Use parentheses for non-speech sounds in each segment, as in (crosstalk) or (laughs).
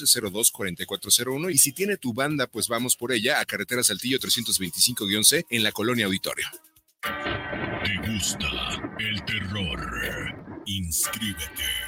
202-4401 y si tiene tu banda, pues vamos por ella a Carretera Saltillo 325-C en la Colonia Auditorio. ¿Te gusta el terror? Inscríbete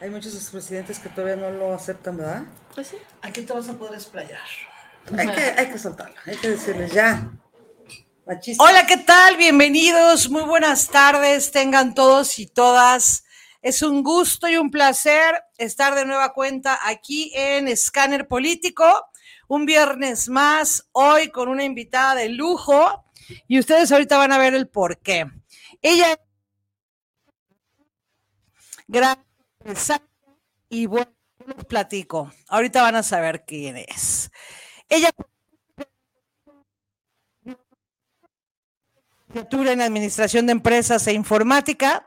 Hay muchos expresidentes que todavía no lo aceptan, ¿verdad? Pues sí. Aquí te vas a poder explayar. Hay que, hay que soltarlo, hay que decirles ya. Hola, ¿qué tal? Bienvenidos, muy buenas tardes, tengan todos y todas. Es un gusto y un placer estar de nueva cuenta aquí en Escáner Político, un viernes más, hoy con una invitada de lujo, y ustedes ahorita van a ver el por qué. Ella. Gracias y bueno, les platico. Ahorita van a saber quién es. Ella en Administración de Empresas e Informática.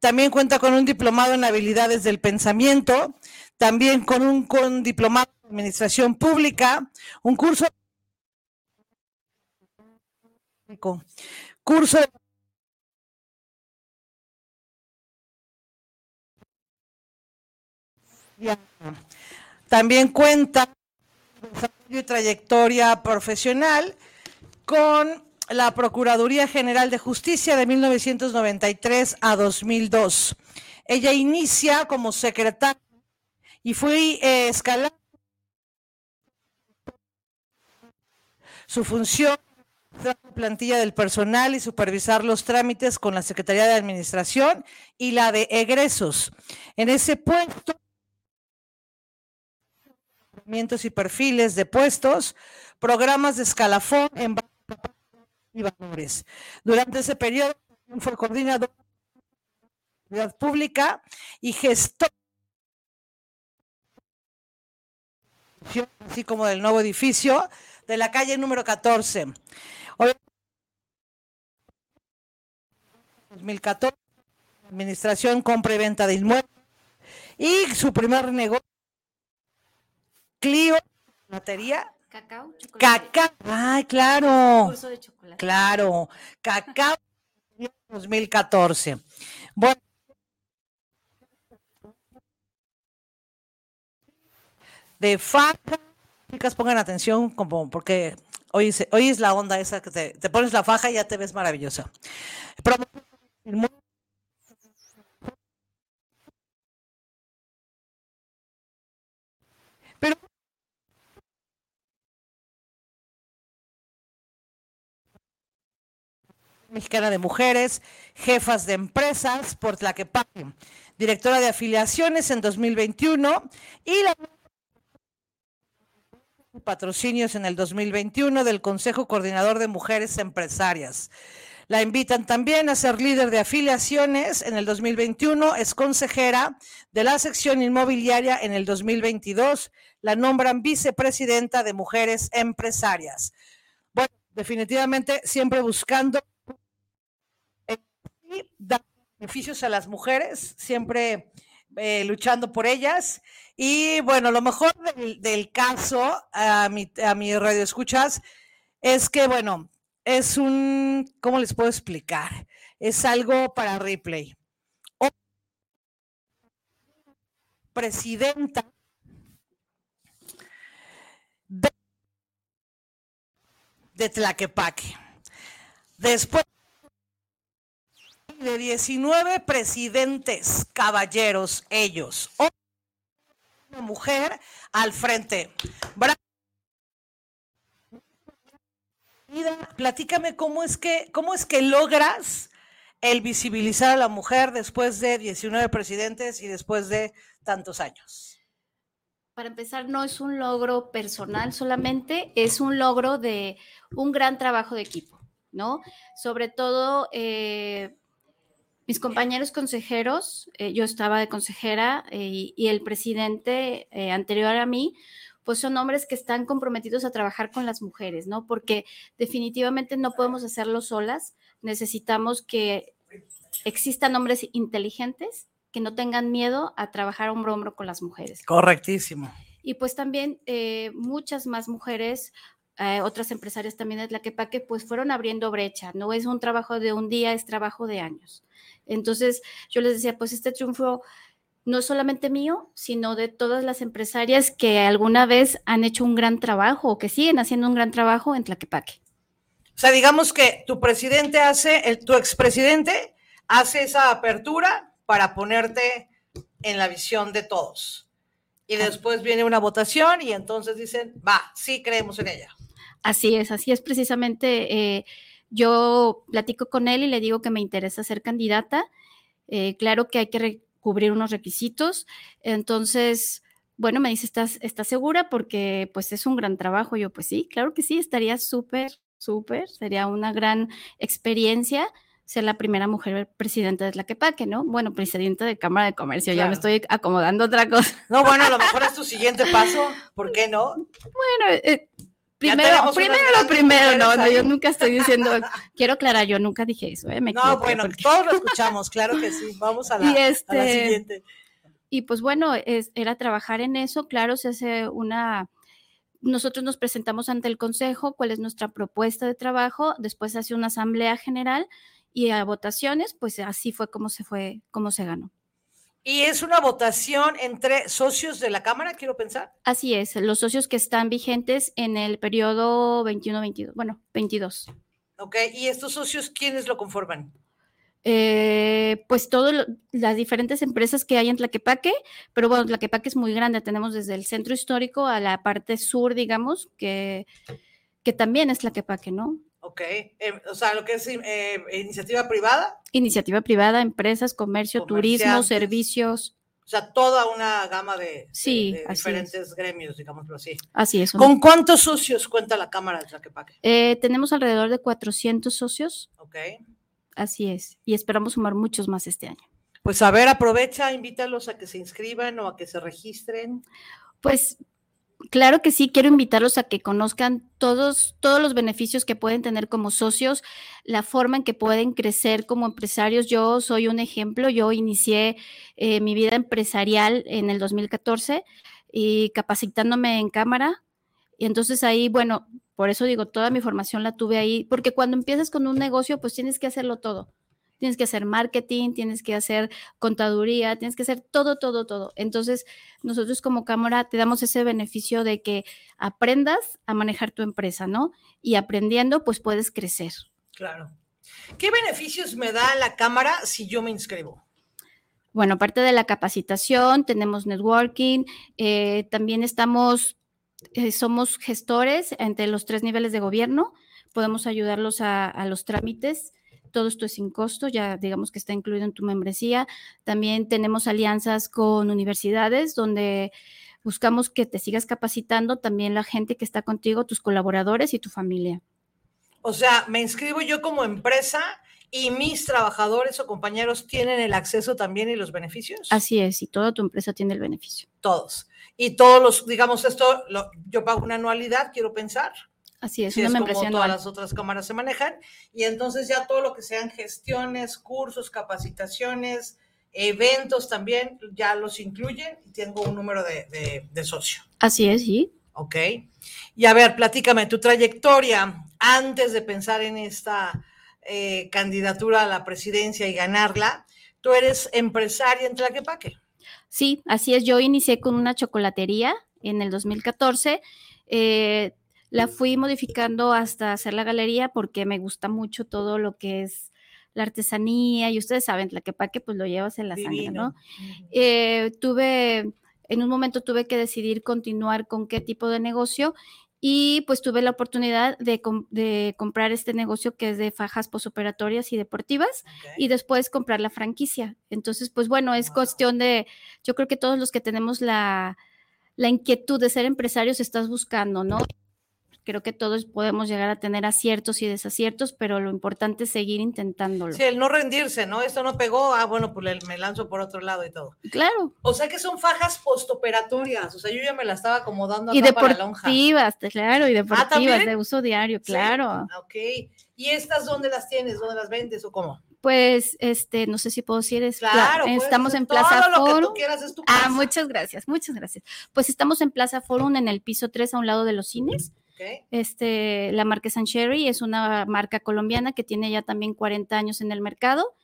También cuenta con un diplomado en habilidades del pensamiento. También con un con diplomado en Administración Pública. Un curso. Curso de También cuenta y trayectoria profesional con la Procuraduría General de Justicia de 1993 a 2002. Ella inicia como secretaria y fue eh, escalada su función la plantilla del personal y supervisar los trámites con la Secretaría de Administración y la de egresos. En ese puesto y perfiles de puestos, programas de escalafón en y valores. Durante ese periodo fue coordinador de la pública y gestor así como del nuevo edificio de la calle número 14. 2014, administración, compra y venta de inmuebles y su primer negocio Clio, lotería. Cacao, chocolate. Cacao, ay, claro. Curso de chocolate. Claro, cacao 2014. Bueno. De faja, chicas, pongan atención como porque hoy es, hoy es la onda esa que te, te pones la faja y ya te ves maravillosa. Pero Mexicana de Mujeres, jefas de empresas por Tlaquepaque, directora de afiliaciones en 2021 y la patrocinios en el 2021 del Consejo Coordinador de Mujeres Empresarias. La invitan también a ser líder de afiliaciones en el 2021, es consejera de la sección inmobiliaria en el 2022, la nombran vicepresidenta de Mujeres Empresarias. Bueno, definitivamente siempre buscando dar beneficios a las mujeres, siempre eh, luchando por ellas. Y bueno, lo mejor del, caso a mi, a mi radio escuchas es que, bueno, es un, ¿cómo les puedo explicar? Es algo para replay. presidenta de, de Tlaquepaque. Después de 19 presidentes, caballeros, ellos. Una mujer al frente. Bra Platícame cómo es que, cómo es que logras el visibilizar a la mujer después de 19 presidentes y después de tantos años. Para empezar, no es un logro personal solamente, es un logro de un gran trabajo de equipo, ¿no? Sobre todo, eh, mis compañeros consejeros, eh, yo estaba de consejera eh, y el presidente anterior a mí, pues son hombres que están comprometidos a trabajar con las mujeres, ¿no? Porque definitivamente no podemos hacerlo solas, necesitamos que existan hombres inteligentes que no tengan miedo a trabajar hombro a hombro con las mujeres. Correctísimo. Y pues también eh, muchas más mujeres, eh, otras empresarias también de Tlaquepaque, pues fueron abriendo brecha. No es un trabajo de un día, es trabajo de años. Entonces yo les decía, pues este triunfo no solamente mío, sino de todas las empresarias que alguna vez han hecho un gran trabajo o que siguen haciendo un gran trabajo en Tlaquepaque. O sea, digamos que tu presidente hace, el, tu expresidente hace esa apertura para ponerte en la visión de todos. Y después viene una votación y entonces dicen, va, sí creemos en ella. Así es, así es precisamente. Eh, yo platico con él y le digo que me interesa ser candidata. Eh, claro que hay que cubrir unos requisitos. Entonces, bueno, me dice, ¿estás, ¿estás segura? Porque pues es un gran trabajo. Yo, pues sí, claro que sí, estaría súper, súper, sería una gran experiencia ser la primera mujer presidenta de Tlaquepaque, ¿no? Bueno, presidenta de Cámara de Comercio, ya me estoy acomodando otra cosa. No, bueno, a lo mejor es tu siguiente paso, ¿por qué no? Bueno, eh, Primero, primero lo primero, no, yo nunca estoy diciendo, (laughs) quiero aclarar, yo nunca dije eso, ¿eh? no, bueno, todos lo (laughs) escuchamos, claro que sí, vamos a la, y este, siguiente. Y pues bueno, es, era trabajar en eso, claro, se hace una, nosotros nos presentamos ante el Consejo, cuál es nuestra propuesta de trabajo, después se hace una asamblea general y a votaciones, pues así fue como se fue, como se ganó. Y es una votación entre socios de la Cámara, quiero pensar. Así es, los socios que están vigentes en el periodo 21-22, bueno, 22. Ok, ¿y estos socios quiénes lo conforman? Eh, pues todas las diferentes empresas que hay en Tlaquepaque, pero bueno, Tlaquepaque es muy grande, tenemos desde el centro histórico a la parte sur, digamos, que, que también es Tlaquepaque, ¿no? Ok, em, o sea, lo que es eh, iniciativa privada. Iniciativa privada, empresas, comercio, turismo, servicios. O sea, toda una gama de, diferentes gremios, digámoslo así. Así es. ¿Con cuántos socios cuenta la Cámara de Tlaquepaque? Eh, tenemos alrededor de 400 socios. Ok. Así es. Y esperamos sumar muchos más este año. Pues a ver, aprovecha, invítalos a que se inscriban o a que se registren. Pues Claro que sí, quiero invitarlos a que conozcan todos, todos los beneficios que pueden tener como socios, la forma en que pueden crecer como empresarios. Yo soy un ejemplo, yo inicié eh, mi vida empresarial en el 2014 y capacitándome en cámara. Y entonces ahí, bueno, por eso digo, toda mi formación la tuve ahí, porque cuando empiezas con un negocio, pues tienes que hacerlo todo tienes que hacer marketing, tienes que hacer contaduría, tienes que hacer todo, todo, todo. Entonces, nosotros como cámara te damos ese beneficio de que aprendas a manejar tu empresa, ¿no? Y aprendiendo, pues puedes crecer. Claro. ¿Qué beneficios me da la cámara si yo me inscribo? Bueno, aparte de la capacitación, tenemos networking, eh, también estamos, eh, somos gestores entre los tres niveles de gobierno, podemos ayudarlos a los trámites todo esto es sin costo, ya digamos que está incluido en tu membresía. También tenemos alianzas con universidades donde buscamos que te sigas capacitando también la gente que está contigo, tus colaboradores y tu familia. O sea, me inscribo yo como empresa y mis trabajadores o compañeros tienen el acceso también y los beneficios. Así es, y toda tu empresa tiene el beneficio. Todos. Y todos los, digamos, esto, yo pago una anualidad, quiero pensar. Así es, una es como todas las otras cámaras se manejan. Y entonces ya todo lo que sean gestiones, cursos, capacitaciones, eventos también, ya los incluyen y tengo un número de, de, socio. Así es, sí. Ok. Y a ver, platícame tu trayectoria antes de pensar en esta eh, candidatura a la presidencia y ganarla. Tú eres empresaria en Tlaquepaque. Sí, así es. Yo inicié con una chocolatería en el 2014. Eh, la fui modificando hasta hacer la galería porque me gusta mucho todo lo que es la artesanía y ustedes saben, la que paque pues lo llevas en la sangre. ¿no? Eh, tuve, en un momento tuve que decidir continuar con qué tipo de negocio y pues tuve la oportunidad de, de comprar este negocio que es de fajas posoperatorias y deportivas y después comprar la franquicia. Entonces, pues bueno, es Wow. cuestión de, yo creo que todos los que tenemos la, la inquietud de ser empresarios estás buscando, ¿no? Creo que todos podemos llegar a tener aciertos y desaciertos, pero lo importante es seguir intentándolo. Sí, el no rendirse, ¿no? Esto no pegó, ah, bueno, pues me lanzo por otro lado y todo. Claro, O sea que son fajas postoperatorias, o sea, yo ya me la estaba acomodando y acá para la lonja. deportivas, claro, y deportivas ¿también? de uso diario, Sí. claro. Ah, Ok. ¿Y estas dónde las tienes? ¿Dónde las vendes o cómo? Pues, este, no sé si puedo decir, es Claro, estamos en Plaza Todo lo que Forum. tú quieras es tu Ah, muchas gracias, muchas gracias. Pues estamos en Plaza Forum, en el piso 3, a un lado de los cines. Este, la marca San Cherry es una marca colombiana que tiene ya también 40 años en el mercado.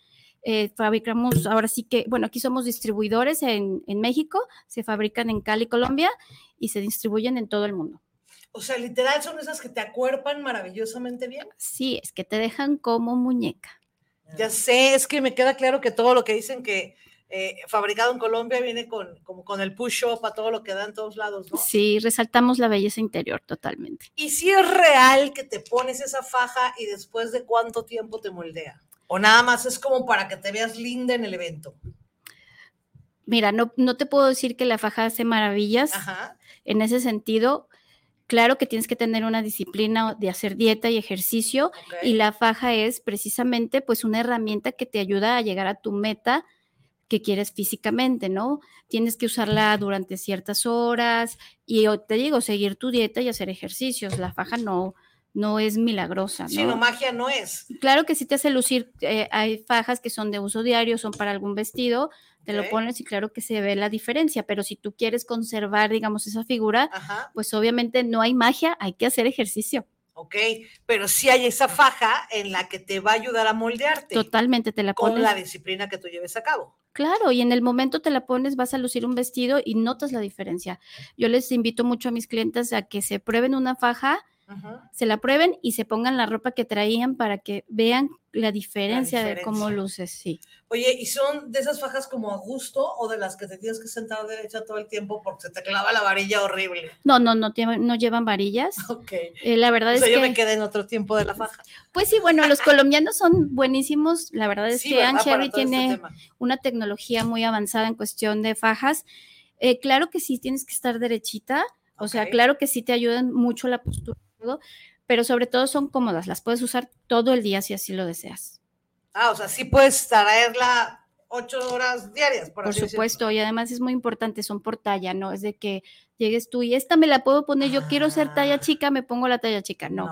Eh, fabricamos, ahora sí que, bueno, aquí somos distribuidores en, en México, se fabrican en Cali, Colombia, y se distribuyen en todo el mundo. O sea, literal son esas que te acuerpan maravillosamente bien. Sí, es que te dejan como muñeca. Ya sé, es que me queda claro que todo lo que dicen que eh, fabricado en Colombia viene con, como con el push-up a todo lo que da en todos lados, ¿no? Sí, resaltamos la belleza interior totalmente. Y si es real que te pones esa faja y después de cuánto tiempo te moldea. O nada más es como para que te veas linda en el evento. Mira, no, no te puedo decir que la faja hace maravillas. Ajá. En ese sentido, claro que tienes que tener una disciplina de hacer dieta y ejercicio y la faja es precisamente pues una herramienta que te ayuda a llegar a tu meta que quieres físicamente, ¿no? Tienes que usarla durante ciertas horas y te digo, seguir tu dieta y hacer ejercicios. La faja no, no es milagrosa, Sí, no, ¿no? magia no es. Claro que sí te hace lucir, eh, hay fajas que son de uso diario, son para algún vestido, te lo pones y claro que se ve la diferencia, pero si tú quieres conservar, digamos, esa figura, Ajá. pues obviamente no hay magia, hay que hacer ejercicio. Ok. Pero sí hay esa faja en la que te va a ayudar a moldearte. Totalmente te la Con pones. la disciplina que tú lleves a cabo. Claro, y en el momento te la pones, vas a lucir un vestido y notas la diferencia. Yo les invito mucho a mis clientes a que se prueben una faja, Se la prueben y se pongan la ropa que traían para que vean la diferencia, de cómo luces, sí. Oye, ¿y son de esas fajas como a gusto o de las que te tienes que sentar derecha todo el tiempo porque se te clava la varilla horrible? No, no, no, llevan- no llevan varillas. (laughs) Ok. Eh, la verdad O sea, es yo que, me quedé en otro tiempo de la faja. pues sí, bueno, los colombianos son buenísimos. La verdad es Sí, que ¿verdad? Anne Para Cherry todo este tiene una tecnología muy avanzada en cuestión de fajas. Eh, claro que sí tienes que estar derechita, o sea, claro que sí te ayudan mucho la postura, todo, pero sobre todo son cómodas, las puedes usar todo el día si así lo deseas. Ah, o sea, sí puedes traerla ocho horas diarias, por, Por así decirlo. supuesto, y además es muy importante, son por talla, no es de que llegues tú y esta me la puedo poner, yo quiero ser talla Ah. chica, me pongo la talla chica, no.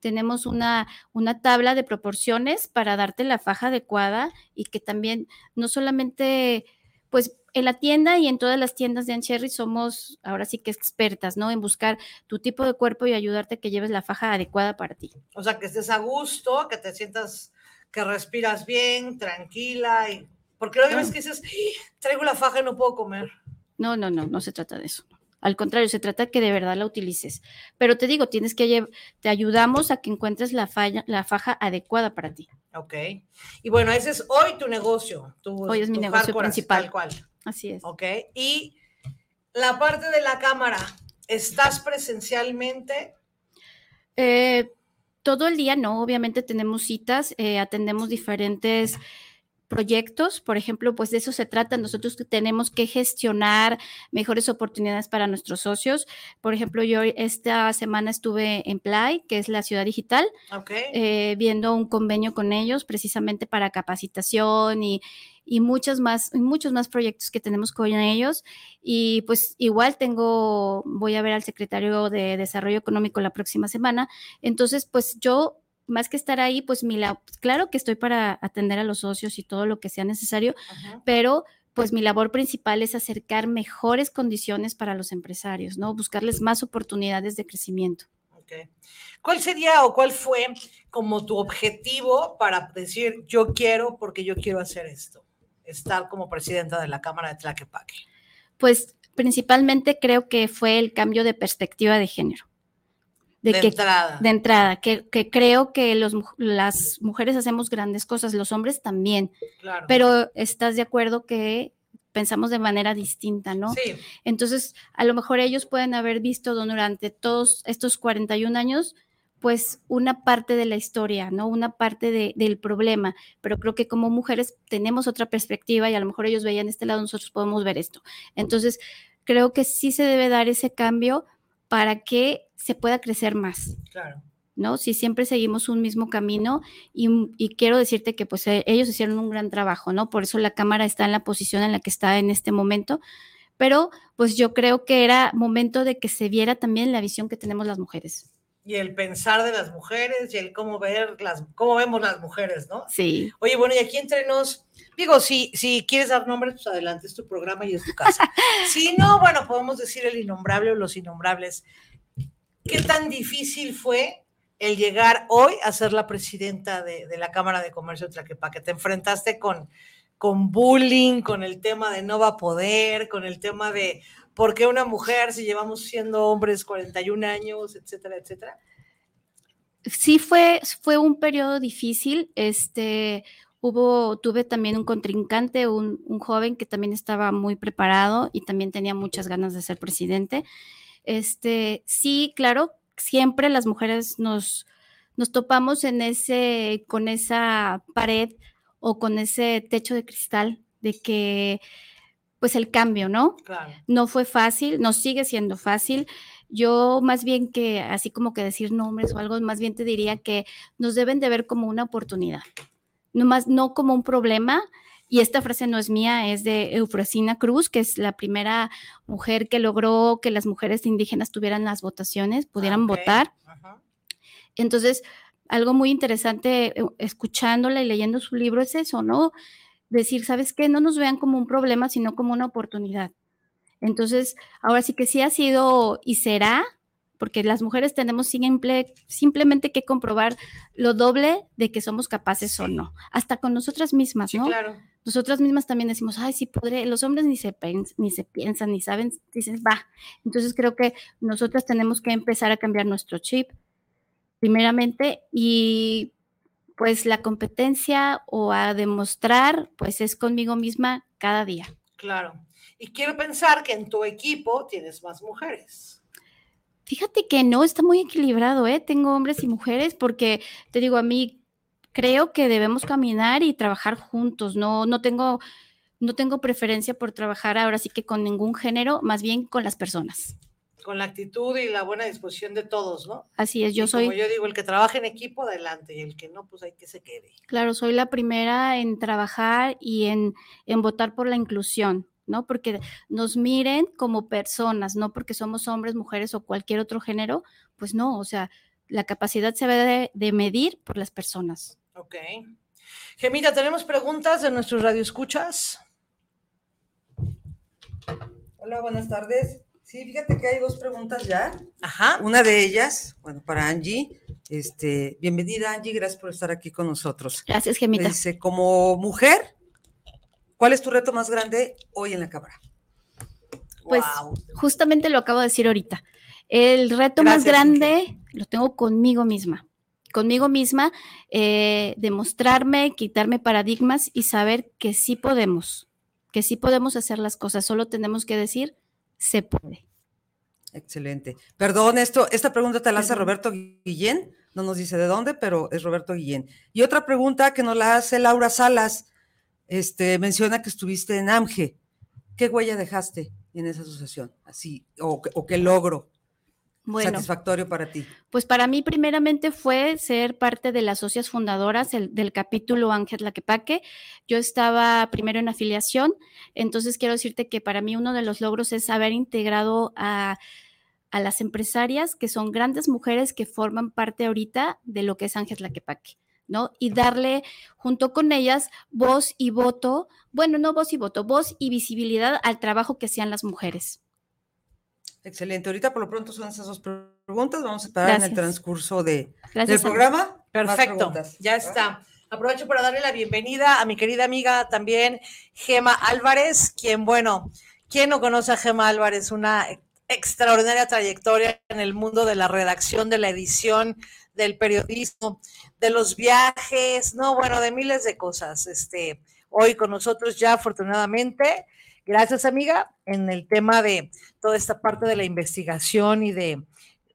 tenemos una, una tabla de proporciones para darte la faja adecuada y que también no solamente, pues en la tienda y en todas las tiendas de Ancherry somos ahora sí que expertas, ¿no? En buscar tu tipo de cuerpo y ayudarte a que lleves la faja adecuada para ti. O sea, que estés a gusto, que te sientas que respiras bien, tranquila. Y... Porque luego ves que dices, "Ih, traigo la faja y no puedo comer. No, no, no, no se trata de eso. Al contrario, se trata que de verdad la utilices. Pero te digo, tienes que te ayudamos a que encuentres la, falla, la faja adecuada para ti. Ok. Y bueno, ese es hoy tu negocio. Tu, Hoy es mi negocio principal. Tal cual. Así es. Ok. Y la parte de la cámara, ¿estás presencialmente? Eh, todo el día no, obviamente tenemos citas, eh, atendemos diferentes proyectos, por ejemplo, pues de eso se trata. Nosotros tenemos que gestionar mejores oportunidades para nuestros socios. Por ejemplo, yo esta semana estuve en Play, que es la ciudad digital, Ok. eh, viendo un convenio con ellos precisamente para capacitación y, y muchos más, muchos más proyectos que tenemos con ellos. Y pues igual tengo, voy a ver al secretario de Desarrollo Económico la próxima semana. Entonces, pues yo, más que estar ahí, pues mi la- claro que estoy para atender a los socios y todo lo que sea necesario, Ajá. pero pues mi labor principal es acercar mejores condiciones para los empresarios, ¿no? Buscarles más oportunidades de crecimiento. Ok. ¿Cuál sería o cuál fue como tu objetivo para decir yo quiero porque yo quiero hacer esto? Estar como presidenta de la Cámara de Tlaquepaque. Pues principalmente creo que fue el cambio de perspectiva de género. De, De que entrada. de entrada, que, que creo que los, las mujeres hacemos grandes cosas, los hombres también, Claro. pero estás de acuerdo que pensamos de manera distinta, ¿no? Sí, Entonces, a lo mejor ellos pueden haber visto durante todos estos 41 años, pues una parte de la historia, ¿no? Una parte de- del problema, pero creo que como mujeres tenemos otra perspectiva y a lo mejor ellos veían este lado, nosotros podemos ver esto. Entonces, creo que sí se debe dar ese cambio para que se pueda crecer más. claro. ¿no? Si siempre seguimos un mismo camino y, y quiero decirte que pues eh, ellos hicieron un gran trabajo, ¿no? Por eso la Cámara está en la posición en la que está en este momento, pero pues yo creo que era momento de que se viera también la visión que tenemos las mujeres. Y el pensar de las mujeres y el cómo ver las, cómo vemos las mujeres, ¿no? Sí, Oye, bueno, y aquí entre nos, digo, si, si quieres dar nombres, pues adelante, es tu programa y es tu casa. (laughs) si no, bueno, podemos decir el innombrable o los innombrables. ¿Qué tan difícil fue el llegar hoy a ser la presidenta de, de la Cámara de Comercio de Tlaquepaque? Te enfrentaste con, con bullying, con el tema de no va a poder, con el tema de por qué una mujer si llevamos siendo hombres 41 años, etcétera, etcétera. sí fue, fue un periodo difícil, este... Hubo, tuve también un contrincante, un, un joven que también estaba muy preparado y también tenía muchas ganas de ser presidente. Este, sí, claro, siempre las mujeres nos, nos topamos en ese, con esa pared o con ese techo de cristal de que, pues el cambio, ¿no? Claro. No fue fácil, no sigue siendo fácil. Yo más bien que, así como que decir nombres o algo, más bien te diría que nos deben de ver como una oportunidad, no, más, no como un problema. Y esta frase no es mía, es de Eufrosina Cruz, que es la primera mujer que logró que las mujeres indígenas tuvieran las votaciones, pudieran Ok, votar. ajá. Entonces, algo muy interesante eh, escuchándola y leyendo su libro es eso, ¿no? Decir, ¿sabes qué? No nos vean como un problema, sino como una oportunidad. Entonces, ahora sí que sí ha sido y será, porque las mujeres tenemos simple, simplemente que comprobar lo doble de que somos capaces o no, hasta con nosotras mismas, Sí, ¿no? claro. nosotras mismas también decimos, ay, sí podré, los hombres ni se, ni se piensan, ni saben, dicen, va. Entonces creo que nosotras tenemos que empezar a cambiar nuestro chip, primeramente, y pues la competencia o a demostrar, pues es conmigo misma cada día. Claro. Y quiero pensar que en tu equipo tienes más mujeres. Fíjate que no, está muy equilibrado, ¿eh? Tengo hombres y mujeres porque, te digo, a mí creo que debemos caminar y trabajar juntos, no, no tengo... No tengo preferencia por trabajar ahora sí que con ningún género, más bien con las personas. Con la actitud y la buena disposición de todos, ¿no? Así es, yo Y soy, Como yo digo, el que trabaja en equipo, adelante. Y el que no, pues hay que se quede. claro, soy la primera en trabajar y en, en votar por la inclusión, ¿no? Porque nos miren como personas, no porque somos hombres, mujeres o cualquier otro género, pues no, o sea, la capacidad se debe de, de medir por las personas. Ok. Gemita, ¿tenemos preguntas de nuestros radioescuchas? Hola, buenas tardes. Sí, fíjate que hay dos preguntas ya. Ajá. Una de ellas, bueno, para Angie. Este, bienvenida Angie, gracias por estar aquí con nosotros. Gracias, Me Gemita. dice, como mujer, ¿cuál es tu reto más grande hoy en la cámara? Pues justamente lo acabo de decir ahorita. El reto más grande lo tengo conmigo misma. Conmigo misma, eh, demostrarme, quitarme paradigmas y saber que sí podemos, que sí podemos hacer las cosas. Solo tenemos que decir, se puede. Excelente. Perdón, esto, esta pregunta te la hace. Roberto Guillén, no nos dice de dónde, pero es Roberto Guillén. Y otra pregunta que nos la hace Laura Salas, este, menciona que estuviste en AMGE. ¿Qué huella dejaste en esa asociación? Así, o, o qué logro Bueno, satisfactorio para ti. pues para mí primeramente fue ser parte de las socias fundadoras el- del capítulo Ángel Laquepaque. Yo estaba primero en afiliación, entonces quiero decirte que para mí uno de los logros es haber integrado a, a las empresarias que son grandes mujeres que forman parte ahorita de lo que es Ángel Laquepaque. ¿no? Y darle junto con ellas voz y voto, bueno, no voz y voto, voz y visibilidad al trabajo que hacían las mujeres. Excelente. Ahorita por lo pronto son esas dos preguntas. Vamos a esperar en el transcurso de, del Gracias. Programa. Perfecto, ya está. Aprovecho para darle la bienvenida a mi querida amiga también, Gema Álvarez, quien, bueno, ¿quién no conoce a Gema Álvarez? Una extraordinaria trayectoria en el mundo de la redacción, de la edición, del periodismo, de los viajes, no, bueno, de miles de cosas. Este, hoy con nosotros ya afortunadamente, gracias amiga, en el tema de toda esta parte de la investigación y de,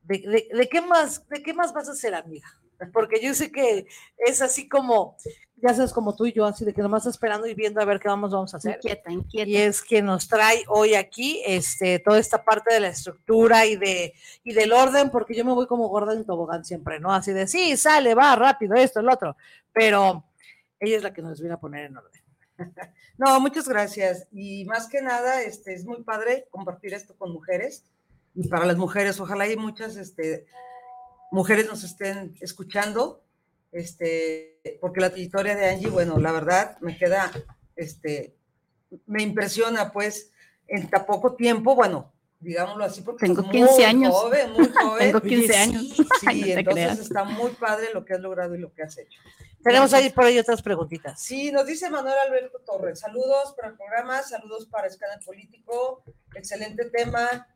de, de qué más, de qué más vas a hacer, amiga. Porque yo sé que es así como ya sabes, como tú y yo, así de que nomás esperando y viendo a ver qué vamos, vamos a hacer. Inquieta, inquieta. Y es que nos trae hoy aquí este, toda esta parte de la estructura y, de, y del orden, porque yo me voy como gorda en tobogán siempre, ¿no? Así de, sí, sale, va, rápido, esto, el otro. Pero ella es la que nos viene a poner en orden. (laughs) No, muchas gracias. Y más que nada, este, es muy padre compartir esto con mujeres. Y para las mujeres, ojalá hay muchas este, mujeres nos estén escuchando este, porque la trayectoria de Angie, bueno, la verdad me queda, este, me impresiona pues en tan poco tiempo, bueno, digámoslo así, porque tengo 15 muy años. Joven, muy (laughs) joven. tengo 15 años. Sí, (laughs) entonces está muy padre lo que has logrado y lo que has hecho. Tenemos ahí por ahí otras preguntitas. Sí, nos dice Manuel Alberto Torres. Saludos para el programa, saludos para Escáner Político. Excelente tema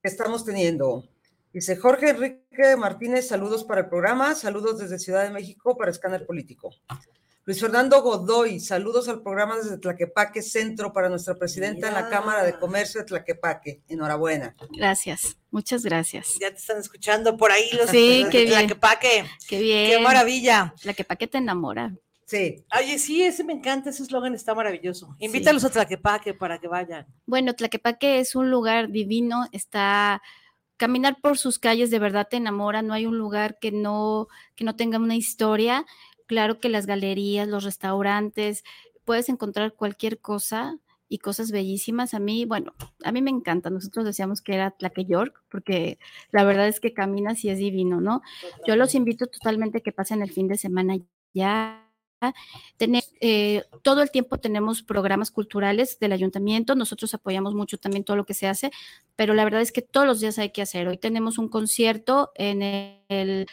que estamos teniendo. Dice Jorge Enrique Martínez, saludos para el programa, saludos desde Ciudad de México para Escáner Político. Luis Fernando Godoy, saludos al programa desde Tlaquepaque Centro para nuestra presidenta en la Cámara de Comercio de Tlaquepaque. Enhorabuena. Gracias, muchas gracias. Ya te están escuchando por ahí los sí, qué bien. Tlaquepaque. Qué bien. Qué maravilla. Tlaquepaque te enamora. Sí. Oye, sí, ese me encanta, ese eslogan está maravilloso. Invítalos sí. a Tlaquepaque para que vayan. Bueno, Tlaquepaque es un lugar divino, está caminar por sus calles de verdad te enamora, no hay un lugar que no, que no tenga una historia. Claro que las galerías, los restaurantes, puedes encontrar cualquier cosa y cosas bellísimas. A mí, bueno, a mí me encanta. Nosotros decíamos que era Tlaque York, porque la verdad es que caminas y es divino, ¿no? Yo los invito totalmente que pasen el fin de semana ya Tener, eh, todo el tiempo tenemos programas culturales del ayuntamiento, nosotros apoyamos mucho también todo lo que se hace, pero la verdad es que todos los días hay que hacer. Hoy tenemos un concierto en el,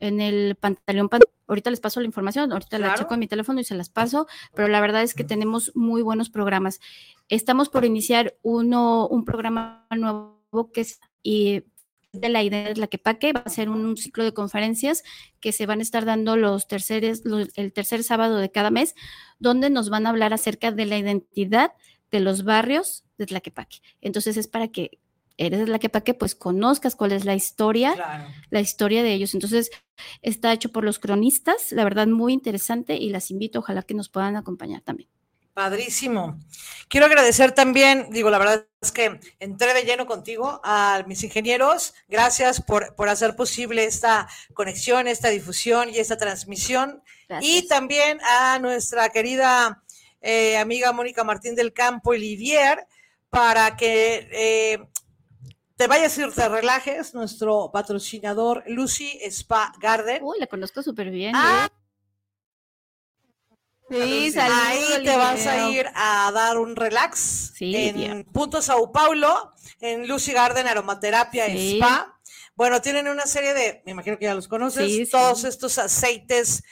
en el Pantaleón. Ahorita les paso la información, ahorita claro. la checo en mi teléfono y se las paso, pero la verdad es que tenemos muy buenos programas. Estamos por iniciar uno, un programa nuevo que es y de la idea de la que Paque va a ser un ciclo de conferencias que se van a estar dando los terceros, los, el tercer sábado de cada mes, donde nos van a hablar acerca de la identidad de los barrios de Tlaquepaque. Entonces es para que eres de Tlaquepaque, pues conozcas cuál es la historia, claro. la historia de ellos. Entonces está hecho por los cronistas, la verdad muy interesante y las invito, ojalá que nos puedan acompañar también. Padrísimo. Quiero agradecer también, digo, la verdad es que entré de lleno contigo a mis ingenieros. Gracias por, por hacer posible esta conexión, esta difusión y esta transmisión. Gracias. Y también a nuestra querida eh, amiga Mónica Martín del Campo, Olivier, para que eh, te vayas y te relajes, nuestro patrocinador Lucy Spa Garden. Uy, la conozco súper bien. Ah, ¿eh? Sí, ahí te vas a ir a dar un relax sí, en bien. Punto Sao Paulo, en Lucy Garden Aromaterapia Sí. Spa. Bueno, tienen una serie de, me imagino que ya los conoces, Sí, sí. todos estos aceites,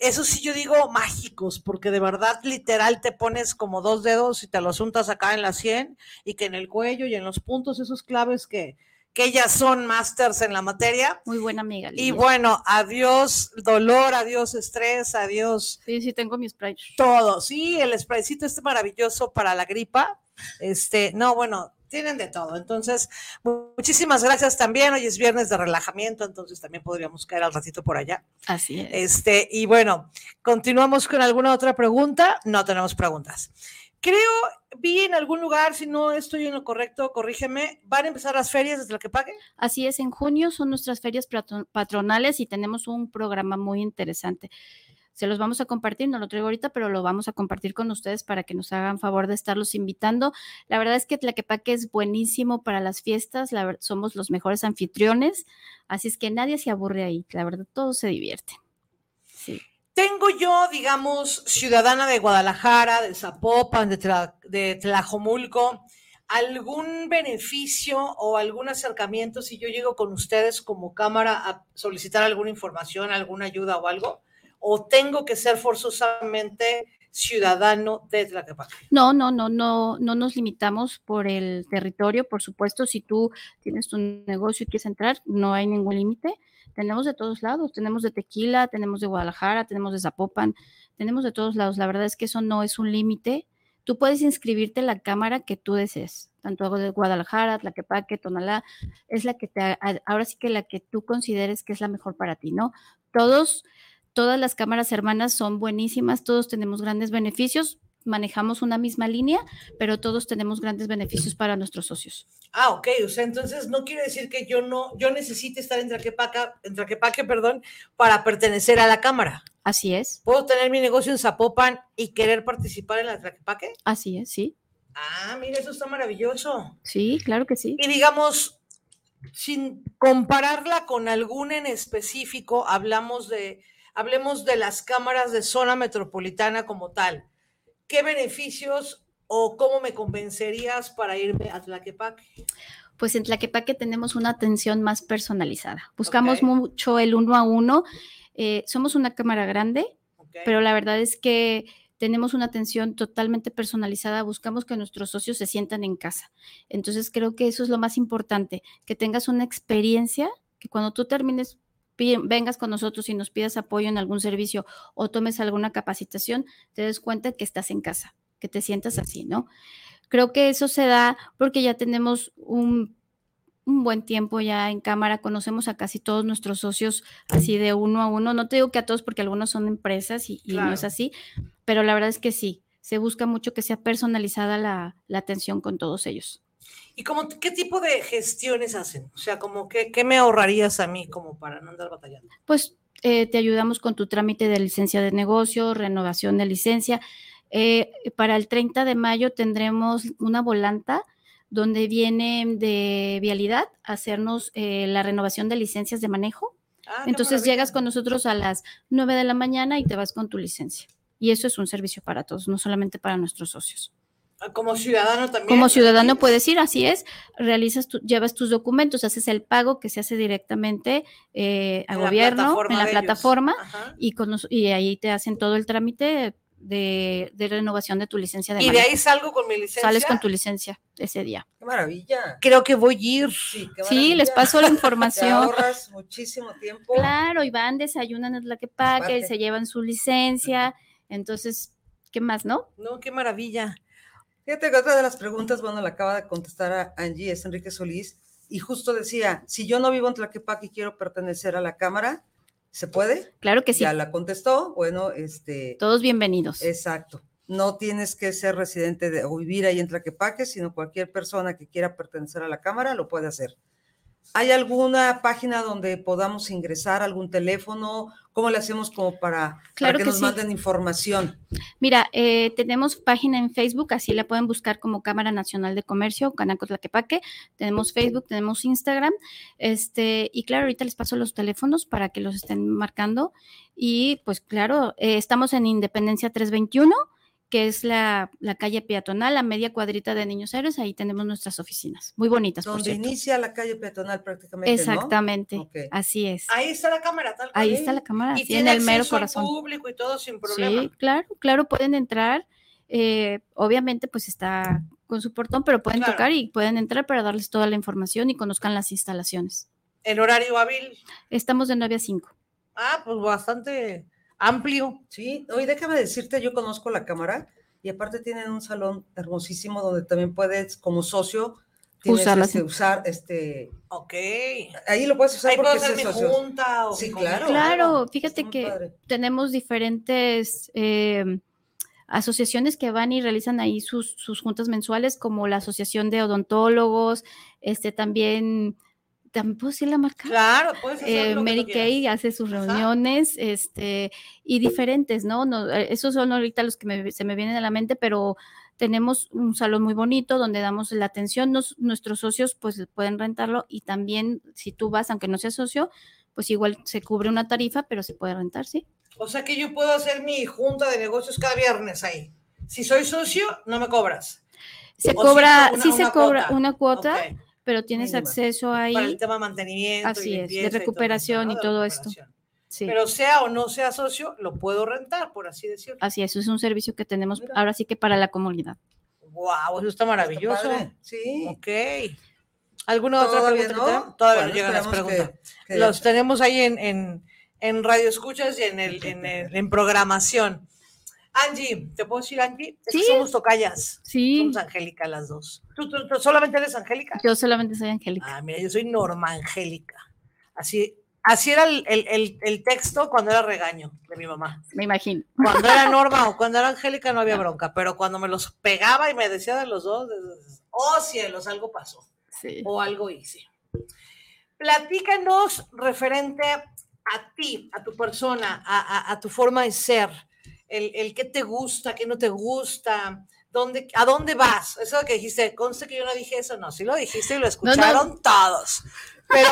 eso sí yo digo mágicos, porque de verdad literal te pones como dos dedos y te los untas acá en la sien y que en el cuello y en los puntos, esos claves que, que ellas son masters en la materia. Muy buena amiga. Y bueno, adiós dolor, adiós estrés, adiós Sí, sí, tengo mi spray. todo. Sí, el spraycito este maravilloso para la gripa. Este, no, bueno, tienen de todo. Entonces, mu- muchísimas gracias también. Hoy es viernes de relajamiento, entonces también podríamos caer al ratito por allá. Así es. Este, y bueno, continuamos con alguna otra pregunta. No tenemos preguntas. Creo, vi en algún lugar, si no estoy en lo correcto, corrígeme, van a empezar las ferias desde la que pague. Así es, en junio son nuestras ferias patro- patronales y tenemos un programa muy interesante. Se los vamos a compartir, no lo traigo ahorita, pero lo vamos a compartir con ustedes para que nos hagan favor de estarlos invitando. La verdad es que Tlaquepaque es buenísimo para las fiestas, la somos los mejores anfitriones, así es que nadie se aburre ahí, la verdad, todos se divierten. Sí. Tengo yo, digamos, ciudadana de Guadalajara, de Zapopan, de, Tla- de Tlajomulco, algún beneficio o algún acercamiento si yo llego con ustedes como cámara a solicitar alguna información, alguna ayuda o algo? ¿O tengo que ser forzosamente ciudadano de Tlaquepaque. No, no, no, no, no nos limitamos por el territorio, por supuesto, si tú tienes tu negocio y quieres entrar, no hay ningún límite. Tenemos de todos lados, tenemos de Tequila, tenemos de Guadalajara, tenemos de Zapopan, tenemos de todos lados. La verdad es que eso no es un límite. Tú puedes inscribirte en la cámara que tú desees, tanto de Guadalajara, Tlaquepaque, Tonalá, es la que te, ahora sí que la que tú consideres que es la mejor para ti, ¿no? Todos Todas las cámaras hermanas son buenísimas, todos tenemos grandes beneficios, manejamos una misma línea, pero todos tenemos grandes beneficios para nuestros socios. Ah, ok, o sea, entonces no quiere decir que yo no, yo necesite estar en Traquepaque, en Traquepaque, perdón, para pertenecer a la cámara. Así es. ¿Puedo tener mi negocio en Zapopan y querer participar en la Traquepaque? Así es, sí. Ah, mira, eso está maravilloso. Sí, claro que sí. Y digamos, sin compararla con alguna en específico, hablamos de hablemos de las cámaras de zona metropolitana como tal. ¿Qué beneficios o cómo me convencerías para irme a Tlaquepaque? Pues en Tlaquepaque tenemos una atención más personalizada. Buscamos mucho el uno a uno. Eh, somos una cámara grande, pero la verdad es que tenemos una atención totalmente personalizada, buscamos que nuestros socios se sientan en casa. Entonces creo que eso es lo más importante, que tengas una experiencia, que cuando tú termines vengas con nosotros y nos pidas apoyo en algún servicio o tomes alguna capacitación, te des cuenta que estás en casa, que te sientas así, ¿no? Creo que eso se da porque ya tenemos un, buen tiempo ya en cámara, conocemos a casi todos nuestros socios así de uno a uno. No te digo que a todos porque algunos son empresas y, no es así, pero la verdad es que sí, se busca mucho que sea personalizada la atención con todos ellos. ¿Y como, qué tipo de gestiones hacen? O sea, como ¿qué, me ahorrarías a mí como para no andar batallando? Pues eh, te ayudamos con tu trámite de licencia de negocio, renovación de licencia. Eh, para el 30 de mayo tendremos una volanta donde viene de vialidad a hacernos eh, la renovación de licencias de manejo. Ah, Entonces llegas con nosotros a las 9 de la mañana y te vas con tu licencia. Y eso es un servicio para todos, no solamente para nuestros socios. Como ciudadano también. Como ciudadano puedes ir, así es, realizas, tu, llevas tus documentos, haces el pago que se hace directamente eh, a gobierno, en la plataforma, y, con y ahí te hacen todo el trámite de, renovación de tu licencia de Y de ahí salgo con mi licencia. Sales con tu licencia ese día. Qué maravilla. Creo que voy a ir. Sí, les paso la (laughs) información. Te ahorras muchísimo tiempo. Claro, y van, desayunan en la que pague, se llevan su licencia. Entonces, ¿qué más, no? No, qué maravilla. Fíjate que otra de las preguntas, bueno, la acaba de contestar a Angie, es Enrique Solís, y justo decía, si yo no vivo en Tlaquepaque y quiero pertenecer a la Cámara, ¿se puede? Claro que sí. Ya la contestó, bueno, este... Todos bienvenidos. Exacto. No tienes que ser residente de, o vivir ahí en Tlaquepaque, sino cualquier persona que quiera pertenecer a la Cámara lo puede hacer. ¿Hay alguna página donde podamos ingresar, algún teléfono? ¿Cómo le hacemos como para, que, nos manden información? Mira, eh, tenemos página en Facebook, así la pueden buscar como Cámara Nacional de Comercio, Canaco Tlaquepaque. Tenemos Facebook, tenemos Instagram. Este, y claro, ahorita les paso los teléfonos para que los estén marcando. Y pues claro, eh, estamos en Independencia 321 que es la, calle peatonal, la media cuadrita de Niños Héroes, ahí tenemos nuestras oficinas, muy bonitas. Donde inicia la calle peatonal prácticamente. Exactamente, así es. Ahí está la cámara, tal Ahí está la cámara, y tiene en el mero corazón. público y todo sin problema. Sí, claro, claro, pueden entrar. Eh, obviamente, pues está con su portón, pero pueden tocar y pueden entrar para darles toda la información y conozcan las instalaciones. ¿El horario hábil? Estamos de 9 a 5. Ah, pues bastante amplio. Sí, hoy déjame decirte, yo conozco la cámara y aparte tienen un salón hermosísimo donde también puedes, como socio, este, usar este. Ok. Ahí lo puedes usar Ahí porque es socio. Junta o sí, claro. Claro, fíjate que tenemos diferentes eh, asociaciones que van y realizan ahí sus, sus juntas mensuales, como la Asociación de Odontólogos, este también también puedo decir la marca. Claro, puedes eh, Mary Kay hace sus reuniones, este, y diferentes, ¿no? no eh, esos son ahorita los que se me vienen a la mente, pero tenemos un salón muy bonito donde damos la atención, nuestros socios pues pueden rentarlo y también si tú vas, aunque no seas socio, pues igual se cubre una tarifa, pero se puede rentar, ¿sí? O sea que yo puedo hacer mi junta de negocios cada viernes ahí. Si soy socio, no me cobras. Se cobra, sí se cobra una cuota pero tienes acceso ahí. Para el tema de mantenimiento. Así es, de recuperación y todo esto. Sí. Pero sea o no sea socio, lo puedo rentar, por así decirlo. Así es, es un servicio que tenemos ahora sí que para la comunidad. Wow, eso está maravilloso. sí. Ok. ¿Alguna otra pregunta? No? Todavía no llegan las preguntas. Los tenemos ahí en, en, en, Radio Escuchas y en, el, en, el, en programación. Angie, ¿te puedo decir Angie? Es sí. que somos tocayas. Sí. Somos Angélica las dos. ¿Tú, tú, tú solamente eres Angélica? Yo solamente soy Angélica. Ah, mira, yo soy Norma Angélica. Así, así era el, el, el, texto cuando era regaño de mi mamá. Me imagino. Cuando era (laughs) Norma o cuando era Angélica no había bronca, pero cuando me los pegaba y me decía de los dos, oh cielos, algo pasó. Sí. O algo hice. Platícanos referente a ti, a tu persona, a, a, a tu forma de ser el, el qué te gusta, qué no te gusta, dónde, a dónde vas. Eso que dijiste, conste que yo no dije eso, no, sí lo dijiste y lo escucharon no, no. todos. Pero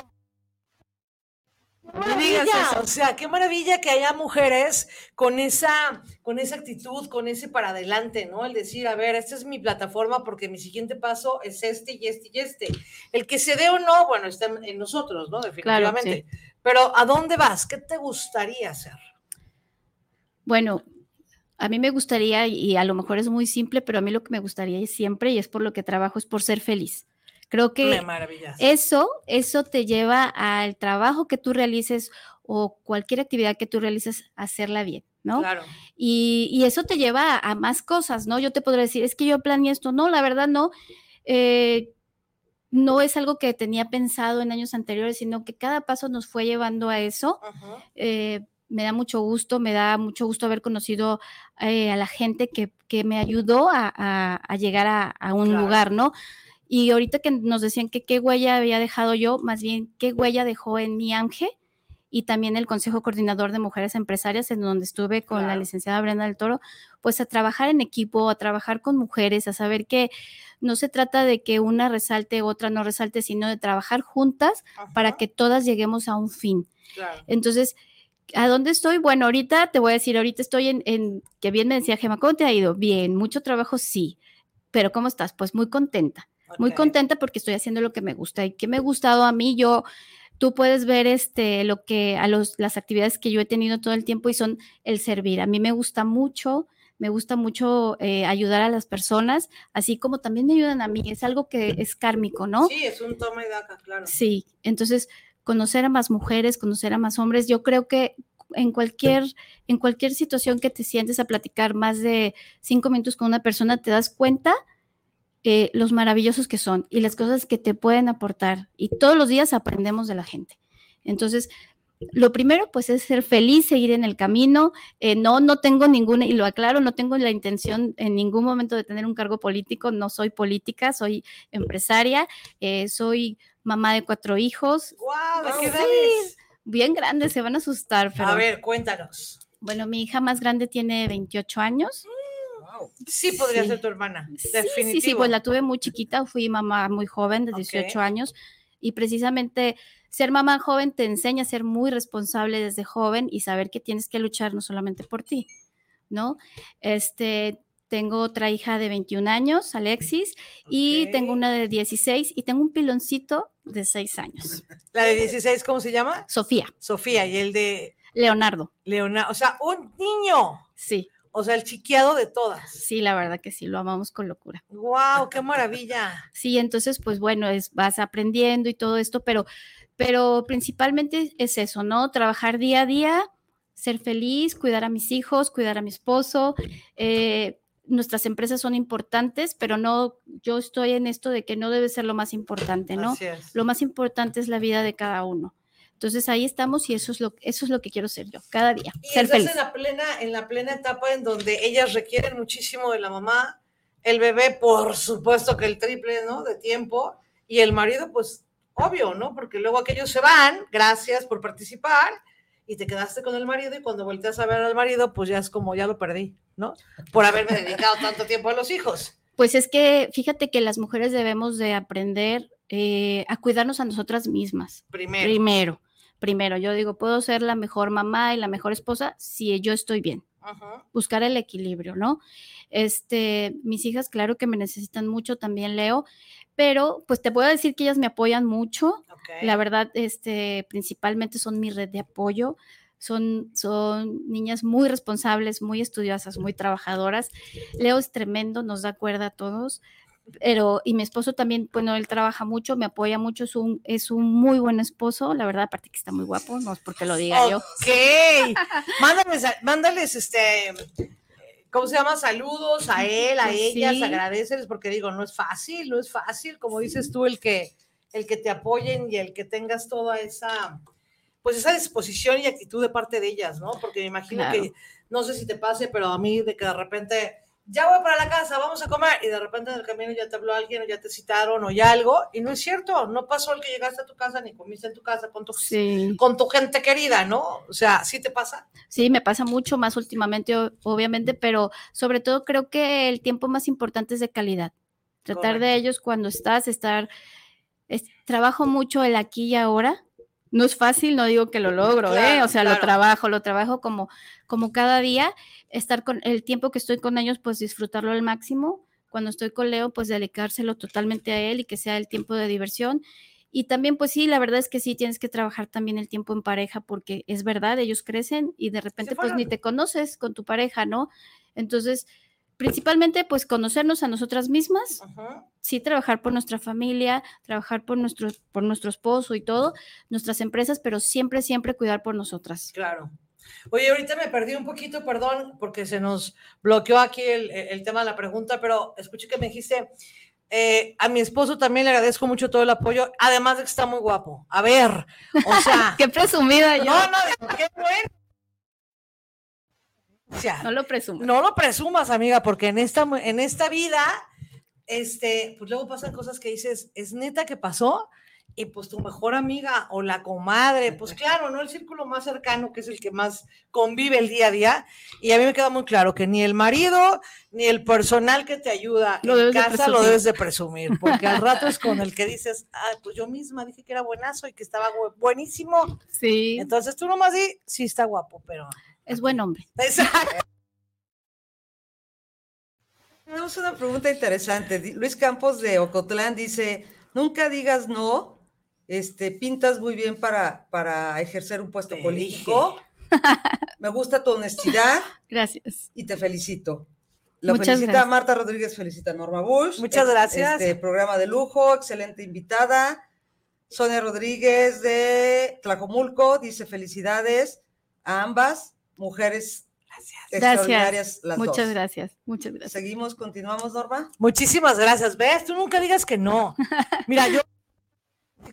eso. O sea, qué maravilla que haya mujeres con esa, con esa actitud, con ese para adelante, ¿no? El decir, a ver, esta es mi plataforma porque mi siguiente paso es este y este y este. El que se dé o no, bueno, está en nosotros, ¿no? Definitivamente. Claro, sí. Pero ¿a dónde vas? ¿Qué te gustaría hacer? Bueno, a mí me gustaría, y a lo mejor es muy simple, pero a mí lo que me gustaría siempre, y es por lo que trabajo, es por ser feliz. Creo que eso, eso te lleva al trabajo que tú realices o cualquier actividad que tú realices, hacerla bien, ¿no? Claro. Y, y, eso te lleva a, a, más cosas, ¿no? Yo te podría decir, es que yo planeé esto, no, la verdad no. Eh, no es algo que tenía pensado en años anteriores, sino que cada paso nos fue llevando a eso. Uh -huh. eh, me da mucho gusto, me da mucho gusto haber conocido eh, a la gente que, que me ayudó a, a, a llegar a, a un claro. lugar, ¿no? Y ahorita que nos decían que qué huella había dejado yo, más bien qué huella dejó en mi Ángel y también el Consejo Coordinador de Mujeres Empresarias, en donde estuve con claro. la licenciada Brenda del Toro, pues a trabajar en equipo, a trabajar con mujeres, a saber que no se trata de que una resalte, otra no resalte, sino de trabajar juntas Ajá. para que todas lleguemos a un fin. Claro. Entonces, ¿A dónde estoy? Bueno, ahorita te voy a decir, ahorita estoy en, en, que bien me decía Gemma, ¿cómo te ha ido? Bien, mucho trabajo, sí, pero ¿cómo estás? Pues muy contenta, okay. muy contenta porque estoy haciendo lo que me gusta y que me ha gustado a mí, yo, tú puedes ver este, lo que, a los, las actividades que yo he tenido todo el tiempo y son el servir, a mí me gusta mucho, me gusta mucho eh, ayudar a las personas, así como también me ayudan a mí, es algo que es kármico, ¿no? Sí, es un toma y daca, claro. Sí, entonces conocer a más mujeres, conocer a más hombres. Yo creo que en cualquier, en cualquier situación que te sientes a platicar más de cinco minutos con una persona, te das cuenta eh, los maravillosos que son y las cosas que te pueden aportar. Y todos los días aprendemos de la gente. Entonces, lo primero, pues, es ser feliz, seguir en el camino. Eh, no, no tengo ninguna, y lo aclaro, no tengo la intención en ningún momento de tener un cargo político. No soy política, soy empresaria, eh, soy mamá de cuatro hijos. ¡Guau! Wow, ¿De qué edades? Bien grandes, se van a asustar. Pero, a ver, cuéntanos. Bueno, mi hija más grande tiene 28 años. Wow. Sí, podría sí. ser tu hermana. Sí, Definitivo. sí, sí, pues la tuve muy chiquita, fui mamá muy joven, de 18 okay. años, y precisamente ser mamá joven te enseña a ser muy responsable desde joven y saber que tienes que luchar no solamente por ti, ¿no? Este, tengo otra hija de 21 años, Alexis, okay. y tengo una de 16 y tengo un piloncito de 6 años. ¿La de 16 cómo se llama? Sofía. Sofía, y el de... Leonardo. Leonardo, o sea, un niño. Sí. O sea, el chiqueado de todas. Sí, la verdad que sí, lo amamos con locura. ¡Wow! ¡Qué maravilla! Sí, entonces, pues bueno, es, vas aprendiendo y todo esto, pero, pero principalmente es eso, ¿no? Trabajar día a día, ser feliz, cuidar a mis hijos, cuidar a mi esposo, eh, nuestras empresas son importantes, pero no, yo estoy en esto de que no debe ser lo más importante, ¿no? Lo más importante es la vida de cada uno. Entonces ahí estamos y eso es lo, eso es lo que quiero ser yo, cada día. Y ser estás feliz. en la plena, en la plena etapa en donde ellas requieren muchísimo de la mamá, el bebé, por supuesto que el triple, ¿no? De tiempo, y el marido, pues, obvio, ¿no? Porque luego aquellos se van, gracias por participar, y te quedaste con el marido y cuando volteas a ver al marido, pues ya es como, ya lo perdí, ¿no? Por haberme dedicado tanto tiempo a los hijos. Pues es que fíjate que las mujeres debemos de aprender eh, a cuidarnos a nosotras mismas. Primero. Primero, primero. Yo digo, puedo ser la mejor mamá y la mejor esposa si yo estoy bien. Buscar el equilibrio, ¿no? Este, mis hijas, claro que me necesitan mucho, también Leo, pero pues te puedo decir que ellas me apoyan mucho. Okay. La verdad, este, principalmente son mi red de apoyo. son, son niñas muy responsables, muy estudiosas, muy trabajadoras. Leo es tremendo, nos da cuerda a todos, pero y mi esposo también, bueno, él trabaja mucho, me apoya mucho, es un, es un muy buen esposo, la verdad, aparte que está muy guapo, no es porque lo diga yo. Ok, mándales, mándales este, ¿cómo se llama? Saludos a él, a Pues ellas, sí. agradeceles, porque digo, no es fácil, no es fácil, como dices tú, el que, el que te apoyen y el que tengas toda esa, pues esa disposición y actitud de parte de ellas, ¿no? Porque me imagino Claro. que, no sé si te pase, pero a mí de que de repente, ya voy para la casa, vamos a comer, y de repente en el camino ya te habló alguien, o ya te citaron, o ya algo, y no es cierto, no pasó el que llegaste a tu casa, ni comiste en tu casa con tu, Sí. con tu gente querida, ¿no? O sea, ¿sí te pasa? Sí, me pasa mucho más últimamente, obviamente, pero sobre todo creo que el tiempo más importante es de calidad. Tratar de ellos cuando estás, estar, es- trabajo mucho el aquí y ahora. No es fácil, no digo que lo logro, ¿eh? Claro, O sea, claro. lo trabajo, lo trabajo como, como cada día. Estar con el tiempo que estoy con ellos, pues disfrutarlo al máximo. Cuando estoy con Leo, pues dedicárselo totalmente a él y que sea el tiempo de diversión. Y también, pues sí, la verdad es que sí tienes que trabajar también el tiempo en pareja porque es verdad, ellos crecen y de repente pues ni te conoces con tu pareja, ¿no? Entonces, principalmente pues conocernos a nosotras mismas, sí trabajar por nuestra familia, trabajar por nuestro, por nuestro esposo y todo, nuestras empresas, pero siempre, siempre cuidar por nosotras. Claro. Oye, ahorita me perdí un poquito, perdón, porque se nos bloqueó aquí el, el tema de la pregunta, pero escuché que me dijiste, eh, a mi esposo también le agradezco mucho todo el apoyo, además de que está muy guapo. A ver, o sea, (laughs) Qué presumida yo. no, no, qué bueno. O sea, No lo presumo. no lo presumas, amiga, porque en esta, en esta vida, este, pues luego pasan cosas que dices, ¿es neta que pasó? Y pues tu mejor amiga o la comadre, pues claro, ¿no? El círculo más cercano, que es el que más convive el día a día. Y a mí me queda muy claro que ni el marido, ni el personal que te ayuda Lo en debes de casa lo debes de presumir, porque al rato es con el que (laughs) dices, ah, pues yo misma dije que era buenazo y que estaba bu- buenísimo. Sí, Entonces tú nomás di, sí está guapo, pero... es buen hombre. Exacto. (laughs) Tenemos una pregunta interesante. Luis Campos de Ocotlán dice, nunca digas no, este, pintas muy bien para, para ejercer un puesto Te político. Me gusta tu honestidad (laughs) Gracias. y te felicito. Lo Muchas felicita gracias. Marta Rodríguez, felicita a Norma Bush. Muchas gracias. Este programa de lujo, excelente invitada. Sonia Rodríguez de Tlajomulco dice felicidades a ambas mujeres extraordinarias las Muchas dos. gracias. Muchas gracias. Seguimos, continuamos, Norma. Muchísimas gracias. ¿Ves? Tú nunca digas que no. (laughs) Mira, yo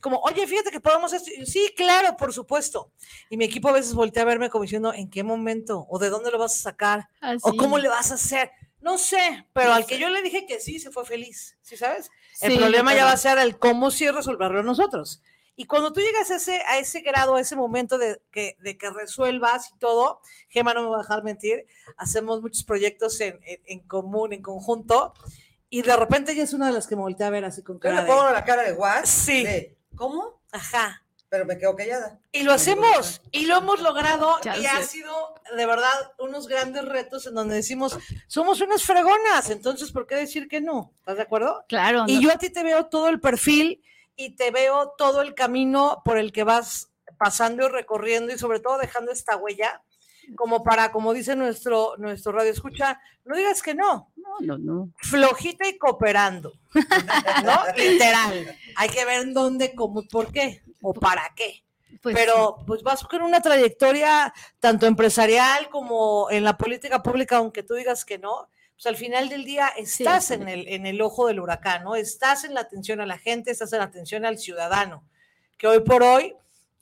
como, oye, fíjate que podemos esto. Sí, claro, por supuesto. Y mi equipo a veces voltea a verme como diciendo, ¿en qué momento? ¿O de dónde lo vas a sacar? Así. ¿O cómo le vas a hacer? No sé, pero al que yo le dije que sí, se fue feliz. ¿Sí sabes? El Sí, problema ya va a ser el cómo sí resolverlo nosotros. Y cuando tú llegas a ese, a ese grado, a ese momento de que, de que resuelvas y todo, Gema no me va a dejar mentir, hacemos muchos proyectos en, en- en común, en conjunto, y de repente ella es una de las que me voltea a ver así con Yo cara le de, pongo la cara de what? Sí. de, ¿Cómo? ajá. Pero me quedo callada. Y lo hacemos, y lo hemos logrado, y ha sido de verdad unos grandes retos en donde decimos, somos unas fregonas, entonces, ¿por qué decir que no? ¿Estás de acuerdo? Claro. Y no- yo a ti te veo todo el perfil y te veo todo el camino por el que vas pasando y recorriendo y sobre todo dejando esta huella, como para, como dice nuestro, nuestro radio escucha, no digas que no, No, no, no. flojita y cooperando, ¿no? (laughs) Literal. Hay que ver en dónde, cómo, por qué o para qué. Pues, Pero pues vas con una trayectoria tanto empresarial como en la política pública, aunque tú digas que no, pues al final del día estás sí. en, el, en el ojo del huracán, ¿no? Estás en la atención a la gente, estás en la atención al ciudadano, que hoy por hoy,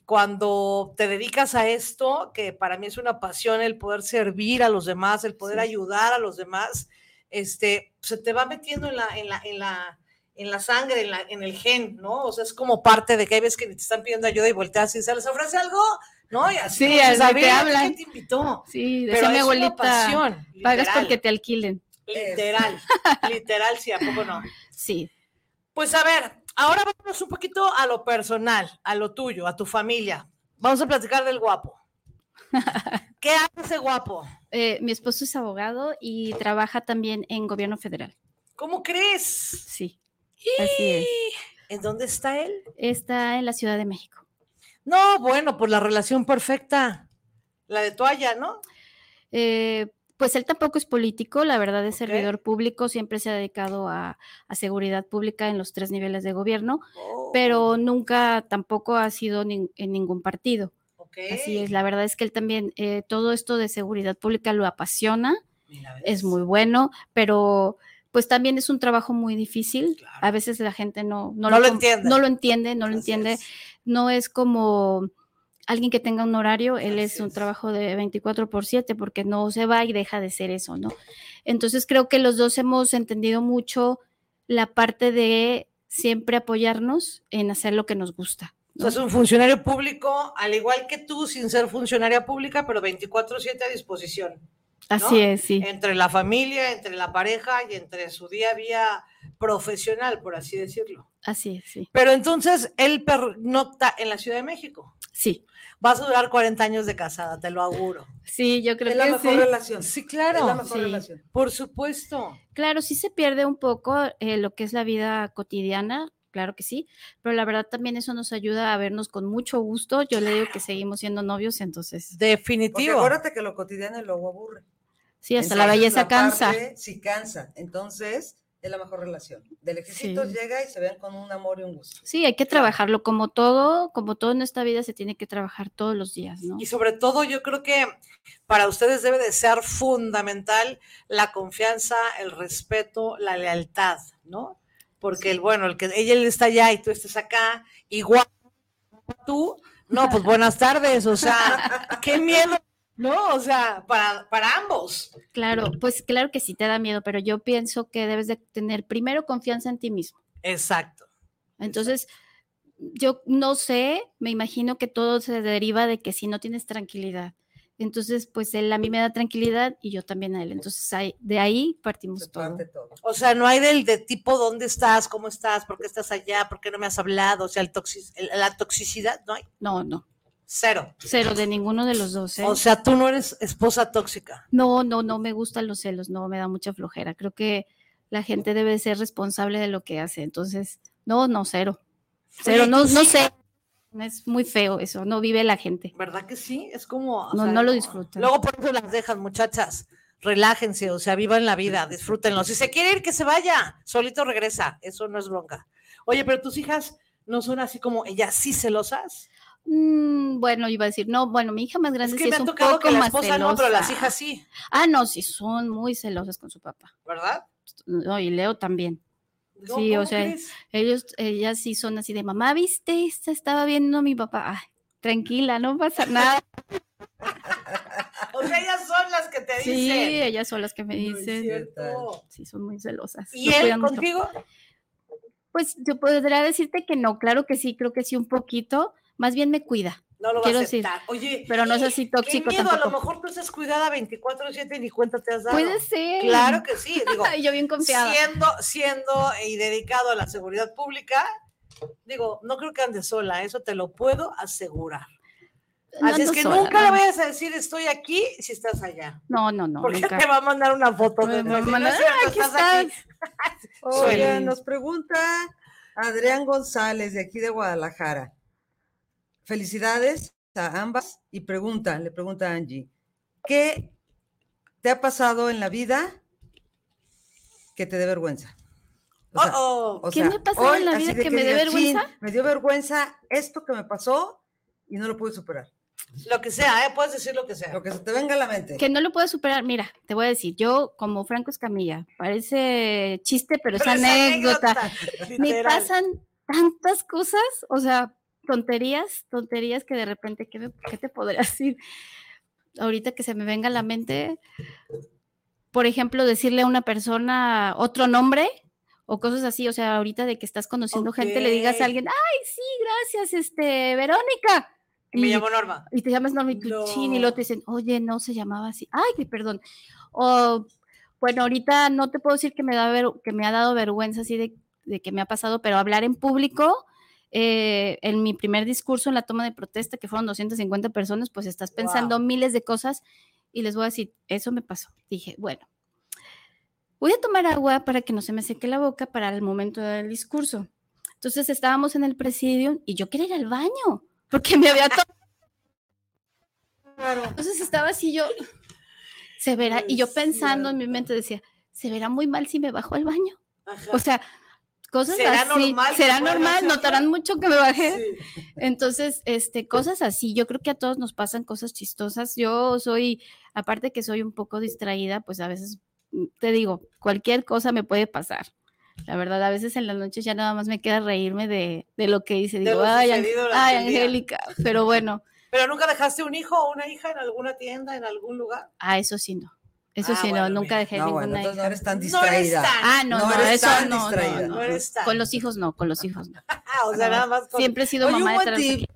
cuando te dedicas a esto, que para mí es una pasión el poder servir a los demás, el poder Sí. ayudar a los demás, este, se te va metiendo en la, en la, en la, en la sangre, en, la, en el gen, ¿no? O sea, es como parte de que hay veces que te están pidiendo ayuda y volteas y se les ofrece algo, ¿no? Y así Sí, así "A te ver, hablan". ¿quién te invitó? sí, Pero decía mi abuelita, pasión, pagas porque te alquilen. Literal, literal, sí, ¿a poco no? Sí. Pues a ver, ahora vamos un poquito a lo personal, a lo tuyo, a tu familia. Vamos a platicar del guapo. (laughs) ¿Qué hace ese guapo? Eh, mi esposo es abogado y trabaja también en gobierno federal. ¿Cómo crees? Sí, así es. ¿En dónde está él? Está en la Ciudad de México. No, bueno, pues la relación perfecta. La de toalla, ¿no? Eh, pues él tampoco es político, la verdad es servidor público, siempre se ha dedicado a, a seguridad pública en los tres niveles de gobierno, Oh, pero nunca tampoco ha sido en ningún partido. Así es, la verdad es que él también, eh, todo esto de seguridad pública lo apasiona, es muy bueno, pero pues también es un trabajo muy difícil. Claro. A veces la gente no, no, No lo entiende. No lo entiende, no lo entiende. No es como alguien que tenga un horario, él Así es un es. trabajo de 24 por 7 porque no se va y deja de ser eso, ¿no? Entonces creo que los dos hemos entendido mucho la parte de siempre apoyarnos en hacer lo que nos gusta. O sea, es un funcionario público, al igual que tú, sin ser funcionaria pública, pero 24/7 a disposición. Así es, sí. Entre la familia, entre la pareja y entre su día a día profesional, por así decirlo. Así es, sí. Pero entonces él pernocta en la Ciudad de México. Sí, Vas a durar 40 años de casada, te lo auguro. sí, yo creo Es la que mejor sí. relación. Sí, Es claro. la mejor sí. relación. Por supuesto. Claro, sí se pierde un poco eh, lo que es la vida cotidiana, claro que sí, pero la verdad también eso nos ayuda a vernos con mucho gusto. Yo le digo que seguimos siendo novios, entonces Porque Definitivo. acuérdate que lo cotidiano luego aburre. sí, hasta la belleza cansa. parte sí cansa. Entonces, es la mejor relación. De lejecitos Sí. llega y se ven con un amor y un gusto. Sí, hay que trabajarlo como todo, como todo en esta vida se tiene que trabajar todos los días, ¿no? Y sobre todo, yo creo que para ustedes debe de ser fundamental la confianza, el respeto, la lealtad, ¿no? Porque el bueno, el que ella está allá y tú estés acá, igual tú, no, pues buenas tardes, o sea, qué miedo, ¿no? O sea, para, para ambos. Claro, pues claro que sí te da miedo, pero yo pienso que debes de tener primero confianza en ti mismo. Exacto. Entonces, yo no sé, me imagino que todo se deriva de que si no tienes tranquilidad. Entonces, pues él a mí me da tranquilidad y yo también a él. Entonces, de ahí partimos Se todo. O sea, no hay del de tipo dónde estás, cómo estás, por qué estás allá, por qué no me has hablado, o sea, el toxi- el- la toxicidad, no hay, No, no, cero. cero de ninguno de los dos. ¿eh? O sea, tú no eres esposa tóxica. No, no, no me gustan los celos, no me da mucha flojera. Creo que la gente debe ser responsable de lo que hace. Entonces, no, no, cero. Cero, no, ¿tus no sé. Es muy feo eso, no vive la gente. ¿Verdad que sí? Es como. No, sea, no lo disfrutan. Luego por eso las dejan, muchachas. Relájense, o sea, vivan la vida, disfrútenlo. Si se quiere ir, que se vaya. Solito regresa. Eso no es bronca. Oye, pero tus hijas no son así como ellas sí celosas. Mm, bueno, iba a decir, no, bueno, mi hija más grande Es que sí me es un tocado poco que la más esposa no, pero las celosa. hijas sí, Ah, no, sí, son muy celosas con su papá. ¿verdad? No, y Leo también. No, Sí, o ¿cómo sea, crees? Ellos, ellas sí son así de mamá, viste, esta estaba viendo a mi papá. Ay, tranquila, no pasa (laughs) nada. O sea, ellas son las que te Sí, dicen. ellas son las que me dicen. Sí, son muy celosas. ¿Y nos él mucho. contigo? Pues yo podría decirte que no, claro que sí, creo que sí un poquito. Más bien me cuida, No lo va Quiero a decir, aceptar. Oye, pero no es así qué tóxico miedo, a lo mejor tú estás cuidada 24/7 y ni cuenta te has dado. Puede ser. Claro que sí, (laughs) digo, yo bien confiada. siendo, siendo y dedicado a la seguridad pública, digo, no creo que ande sola, eso te lo puedo asegurar. No Así es que sola, nunca le no. vayas a decir estoy aquí si estás allá. No, no, no. Porque nunca. te va a mandar una foto Me de va a no es mandar, cierto, "Ah, aquí estás aquí". Oye, nos pregunta Adrián González de aquí de Guadalajara. Felicidades a ambas y pregunta, le pregunta a Angie, ¿qué te ha pasado en la vida que te dé vergüenza? O sea, Oh, oh. o ¿Qué sea, me ha pasado en la vida que me dé digas, "Chin, vergüenza?" me dio vergüenza esto que me pasó y no lo pude superar. Lo que sea, ¿eh? puedes decir lo que sea. Lo que se te venga a la mente. Que no lo puedo superar. Mira, te voy a decir, yo como Franco Escamilla, parece chiste, pero es Pero es anécdota. Me pasan tantas cosas, o sea, tonterías, tonterías que de repente, ¿qué, me- qué te podría (laughs) decir? Ahorita que se me venga a la mente, por ejemplo, decirle a una persona otro nombre o cosas así, o sea, ahorita de que estás conociendo gente, le digas a alguien, ay, sí, gracias, este, Verónica. Y me llamo Norma. y te llamas Norma y chin, y luego te dicen, oye, no se llamaba así. Ay, perdón. O, bueno, ahorita no te puedo decir que me, da ver- que me ha dado vergüenza así de, de que me ha pasado, pero hablar en público, eh, en mi primer discurso en la toma de protesta, que fueron 250 personas, pues estás pensando miles de cosas y les voy a decir, eso me pasó. Dije, bueno, voy a tomar agua para que no se me seque la boca para el momento del discurso. Entonces estábamos en el presidio y yo quería ir al baño, porque me había tomado. Entonces estaba así yo, se verá, y yo pensando en mi mente decía, se verá muy mal si me bajo al baño. Ajá. O sea, cosas ¿Será así. normal será normal, notarán mucho que me bajé. Sí. Entonces, este, cosas así, yo creo que a todos nos pasan cosas chistosas. Yo soy, aparte que soy un poco distraída, pues a veces, mm, te digo, cualquier cosa me puede pasar. La verdad, a veces en las noches ya nada más me queda reírme de, de lo que hice. Digo, ay, ay, el día". Angélica, pero bueno, (laughs) ¿Pero nunca dejaste un hijo o una hija en alguna tienda, en algún lugar? a eso sí no. Eso Ah, sí bueno, no, nunca dejé No, ninguna bueno, entonces no eres tan No eres distraída. tan- Ah, no, No no, eres eso tan no, distraída. no, No no. eres tan- Con los hijos no, con los hijos no. Ah, o sea, nada más con... Siempre he sido Oye, un mamá de tip.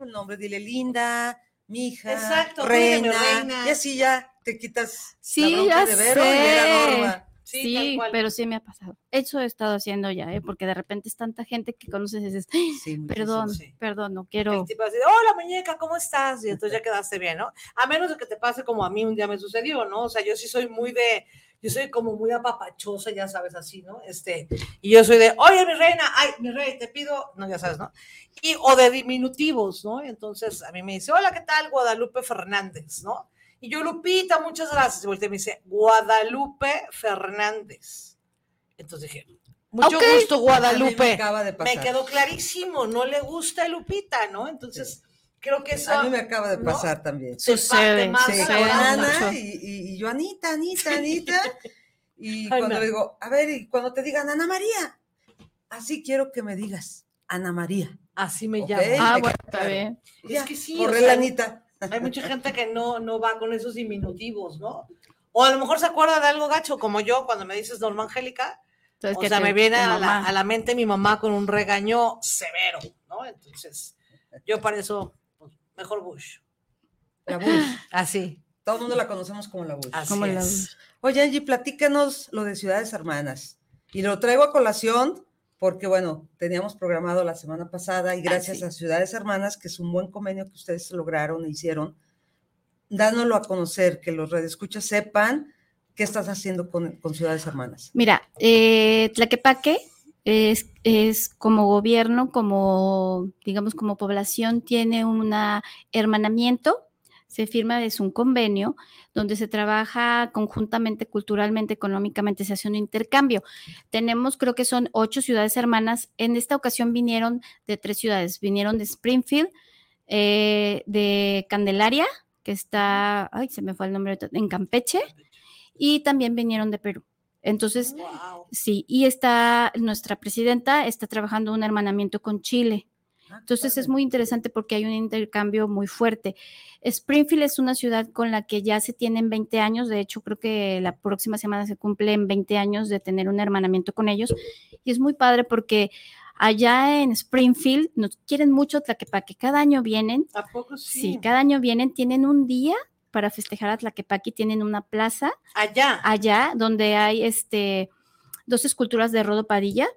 El nombre, dile linda, mija, Exacto, reina, reina. y así ya te quitas Sí, la ya de Vero y llega sé. Norma. Sí, Sí, tal cual. pero sí me ha pasado. Eso he estado haciendo ya, ¿eh? porque de repente es tanta gente que conoces y dices, "Ay, Sí, perdón, sí. perdón, no quiero. tipo así, hola muñeca, ¿cómo estás? Y entonces ya quedaste bien, ¿no? A menos de que te pase como a mí un día me sucedió, ¿no? O sea, yo sí soy muy de, yo soy como muy apapachosa, ya sabes, así, ¿no? Este, y yo soy de, oye, mi reina, ay, mi rey, te pido, no, ya sabes, ¿no? Y, o de diminutivos, ¿no? Entonces a mí me dice, hola, ¿qué tal? Guadalupe Fernández, ¿no? Y yo, Lupita, muchas gracias. Y volteé y me dice, Guadalupe Fernández. Entonces dije, mucho gusto, Guadalupe me acaba de me pasar. quedó clarísimo, no le gusta Lupita, ¿no? Entonces, creo que eso A mí me acaba de ¿no? pasar también. se Sucede, más Sí, con. Ana y, y- y yo, Anita, Anita, Anita. (laughs) Y Ay, cuando no. le digo, a ver, y cuando te digan Ana María, así quiero que me digas, Ana María. Así me Ok. llamo. Ah, bueno, está bien. Es que sí, corre o sea, Anita. Hay mucha gente que no, no va con esos diminutivos, ¿no? O a lo mejor se acuerda de algo gacho, como yo, cuando me dices Norma Angélica, Entonces, o que sea, te- me viene a la, a la mente mi mamá con un regaño severo, ¿no? Entonces, yo para eso, pues, mejor Bush. La Bush. Así, Todo el mundo la conocemos como la Bush. así Como la es. Oye, Angie, platícanos lo de Ciudades Hermanas. Y lo traigo a colación porque, bueno, teníamos programado la semana pasada y gracias sí. a Ciudades Hermanas, que es un buen convenio que ustedes lograron e hicieron, dándolo a conocer, que los radioescuchas sepan qué estás haciendo con, con Ciudades Hermanas. Mira, eh, Tlaquepaque es, es como gobierno, como, digamos, como población, tiene un hermanamiento, se firma, es un convenio donde se trabaja conjuntamente, culturalmente, económicamente, se hace un intercambio. Tenemos, creo que son ocho ciudades hermanas. En esta ocasión vinieron de tres ciudades, vinieron de Springfield, eh, de Candelaria, que está, ay, se me fue el nombre, en Campeche, y también vinieron de Perú. Entonces, Wow. sí, y está nuestra presidenta está trabajando un hermanamiento con Chile. Ah, Entonces es muy interesante porque hay un intercambio muy fuerte. Springfield es una ciudad con la que ya se tienen 20 años, de hecho creo que la próxima semana se cumplen 20 años de tener un hermanamiento con ellos y es muy padre porque allá en Springfield nos quieren mucho Tlaquepaque, cada año vienen, ¿A poco sí? sí, cada año vienen, tienen un día para festejar a Tlaquepaque, tienen una plaza Allá. allá donde hay este dos esculturas de Rodo Padilla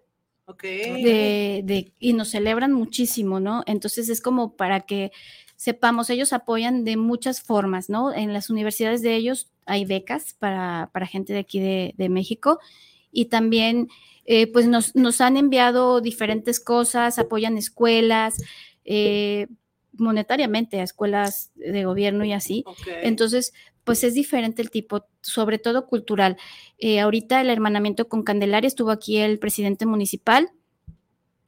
De, de- y nos celebran muchísimo, ¿no? Entonces es como para que sepamos, ellos apoyan de muchas formas, ¿no? En las universidades de ellos hay becas para, para gente de aquí de, de México y también eh, pues nos, nos han enviado diferentes cosas, apoyan escuelas, eh, monetariamente a escuelas de gobierno y así. ok. Entonces, pues es diferente el tipo, sobre todo cultural. Eh, ahorita el hermanamiento con Candelaria estuvo aquí el presidente municipal,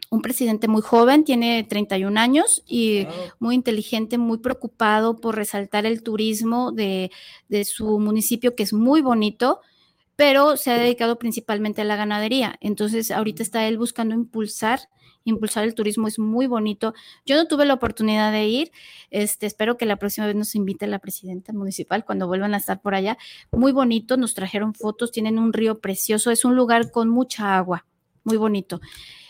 un presidente muy joven, tiene 31 años y muy inteligente, muy preocupado por resaltar el turismo de, de su municipio, que es muy bonito, pero se ha dedicado principalmente a la ganadería. Entonces, ahorita está él buscando impulsar, impulsar el turismo, es muy bonito. Yo no tuve la oportunidad de ir, este, espero que la próxima vez nos invite la presidenta municipal cuando vuelvan a estar por allá. Muy bonito, nos trajeron fotos, tienen un río precioso, es un lugar con mucha agua, muy bonito.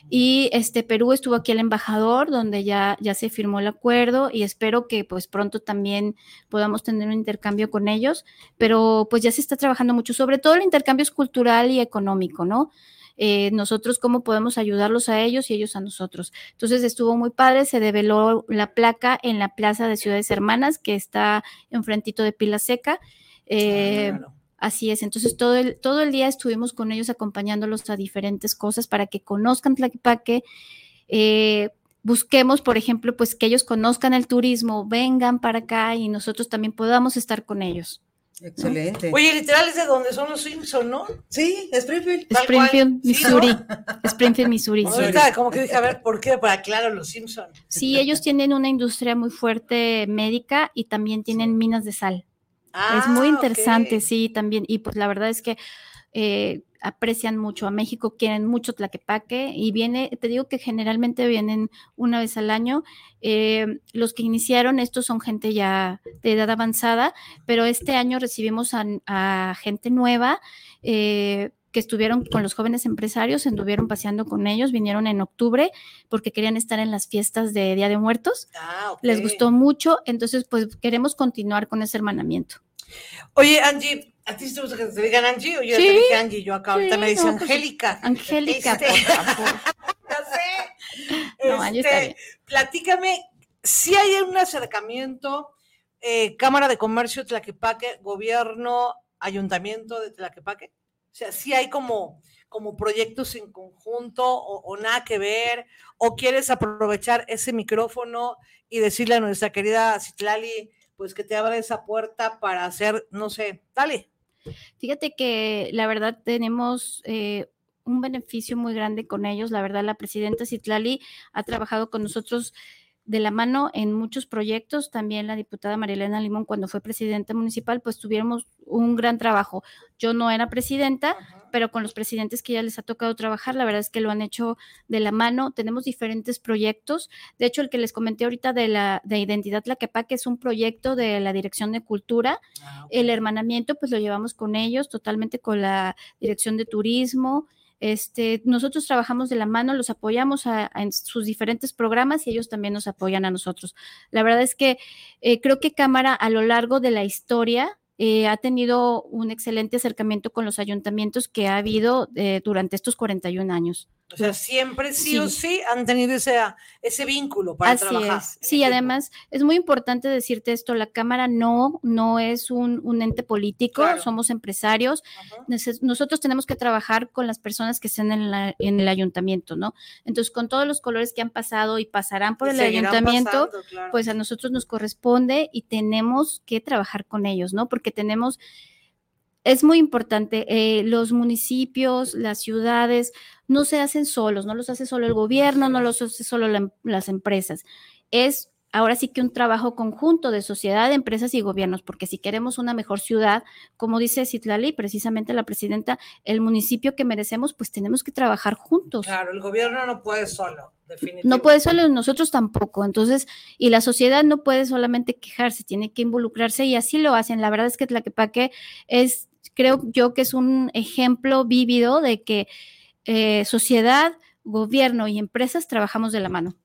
Y este Perú estuvo aquí el embajador, donde ya, ya se firmó el acuerdo y espero que pues pronto también podamos tener un intercambio con ellos, pero pues ya se está trabajando mucho, sobre todo el intercambio es cultural y económico, ¿no? Eh, nosotros cómo podemos ayudarlos a ellos y ellos a nosotros. Entonces estuvo muy padre, se develó la placa en la Plaza de Ciudades Hermanas, que está enfrentito de Pila Seca. Eh, Claro. Así es, entonces todo el, todo el día estuvimos con ellos acompañándolos a diferentes cosas para que conozcan Tlaquepaque. Eh, busquemos, por ejemplo, pues que ellos conozcan el turismo, vengan para acá y nosotros también podamos estar con ellos. Excelente. Oye, literal es de donde son los Simpson, ¿no? Sí, Springfield. Springfield. Sí, Missouri. ¿no? Springfield, Missouri. sí. Ahorita como que dije, a ver, ¿por qué? Para claro, los Simpson. Sí, ellos tienen una industria muy fuerte médica y también tienen minas de sal. es muy Ah, interesante, sí, también. Y pues la verdad es que eh, aprecian mucho a México, quieren mucho Tlaquepaque y viene, te digo que generalmente vienen una vez al año. Eh, los que iniciaron, estos son gente ya de edad avanzada, pero este año recibimos a, a gente nueva. eh, que estuvieron con los jóvenes empresarios, anduvieron paseando con ellos, vinieron en octubre porque querían estar en las fiestas de Día de Muertos, Ah, les gustó mucho, entonces pues queremos continuar con ese hermanamiento. Oye, Angie, ¿a ti sí te gusta que te digan Angie o yo Sí. te dije Angie? Yo acá ahorita Sí, me dice no, pues, Angélica. Angélica, Este-. (laughs) No, Angie está Este, bien. platícame, si hay un acercamiento, eh, Cámara de Comercio Tlaquepaque, gobierno, ayuntamiento de Tlaquepaque. O sea, si hay como, como proyectos en conjunto o, o nada que ver, o quieres aprovechar ese micrófono y decirle a nuestra querida Citlali, pues que te abra esa puerta para hacer, no sé, dale. Fíjate que la verdad tenemos eh, un beneficio muy grande con ellos. La verdad, la presidenta Citlali ha trabajado con nosotros de la mano en muchos proyectos. También la diputada Marilena Limón, cuando fue presidenta municipal, pues tuvimos un gran trabajo. Yo no era presidenta, pero con los presidentes que ya les ha tocado trabajar, la verdad es que lo han hecho de la mano. Tenemos diferentes proyectos. De hecho, el que les comenté ahorita de la de Identidad Tlaquepaque es un proyecto de la Dirección de Cultura. El hermanamiento, pues lo llevamos con ellos, totalmente con la Dirección de Turismo. Este, nosotros trabajamos de la mano, los apoyamos a- en sus diferentes programas y ellos también nos apoyan a nosotros. La verdad es que eh, creo que Cámara a lo largo de la historia eh, ha tenido un excelente acercamiento con los ayuntamientos que ha habido eh, durante estos 41 años. O sea, siempre sí, o Sí. han tenido ese, ese vínculo para Así trabajar. es. Sí, además es muy importante decirte esto, la Cámara no, no es un, un ente político, Claro. somos empresarios, Ajá. nosotros tenemos que trabajar con las personas que estén en, la- en el ayuntamiento, ¿no? Entonces, con todos los colores que han pasado y pasarán por Y el ayuntamiento, pasando, claro. pues a nosotros nos corresponde y tenemos que trabajar con ellos, ¿no? Porque tenemos, es muy importante, eh, los municipios, las ciudades, no se hacen solos, no los hace solo el gobierno, no los hace solo la em- las empresas. Es ahora sí que un trabajo conjunto de sociedad, empresas y gobiernos, porque si queremos una mejor ciudad, como dice Citlali, precisamente la presidenta, el municipio que merecemos, pues tenemos que trabajar juntos. Claro, el gobierno no puede solo, definitivamente. No puede solo, nosotros tampoco. Entonces, y la sociedad no puede solamente quejarse, tiene que involucrarse y así lo hacen. La verdad es que Tlaquepaque es, creo yo que es un ejemplo vívido de que eh, sociedad, gobierno y empresas trabajamos de la mano.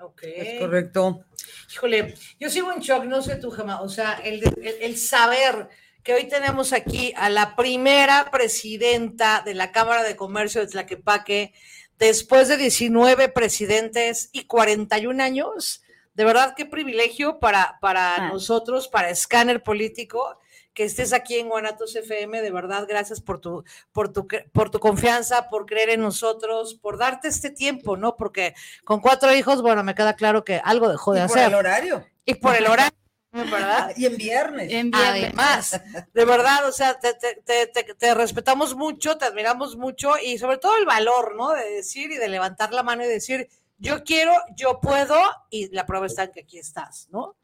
Ok. Es correcto. Híjole, yo sigo en shock, no sé tú, Gemma. O sea, el, el- el saber que hoy tenemos aquí a la primera presidenta de la Cámara de Comercio de Tlaquepaque, después de 19 presidentes y 41 años, de verdad qué privilegio para, para Ah. nosotros, para Scanner Político, que estés aquí en Guanatos FM, de verdad, gracias por tu, por tu, por tu confianza, por creer en nosotros, por darte este tiempo, ¿no? Porque con cuatro hijos, bueno, me queda claro que algo dejó de Y por hacer. el horario. Y por el horario, ¿verdad? (laughs) Y en viernes. En viernes. Además, de verdad, o sea, te, te- te- te- te respetamos mucho, te admiramos mucho y sobre todo el valor, ¿no? De decir y de levantar la mano y decir, yo quiero, yo puedo y la prueba está en que aquí estás, ¿no?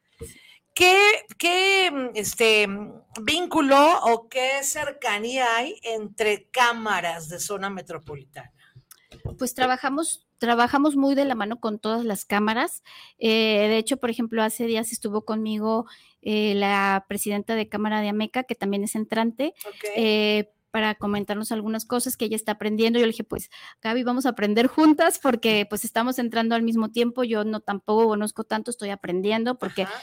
¿Qué, qué mm, este, mm, vínculo o qué cercanía hay entre cámaras de zona metropolitana? Pues trabajamos, trabajamos muy de la mano con todas las cámaras. Eh, de hecho, por ejemplo, hace días estuvo conmigo eh, la presidenta de Cámara de Ameca, que también es entrante, eh, para comentarnos algunas cosas que ella está aprendiendo. Yo le dije, pues, Gaby, vamos a aprender juntas porque pues estamos entrando al mismo tiempo. Yo no tampoco conozco tanto, estoy aprendiendo porque Ajá.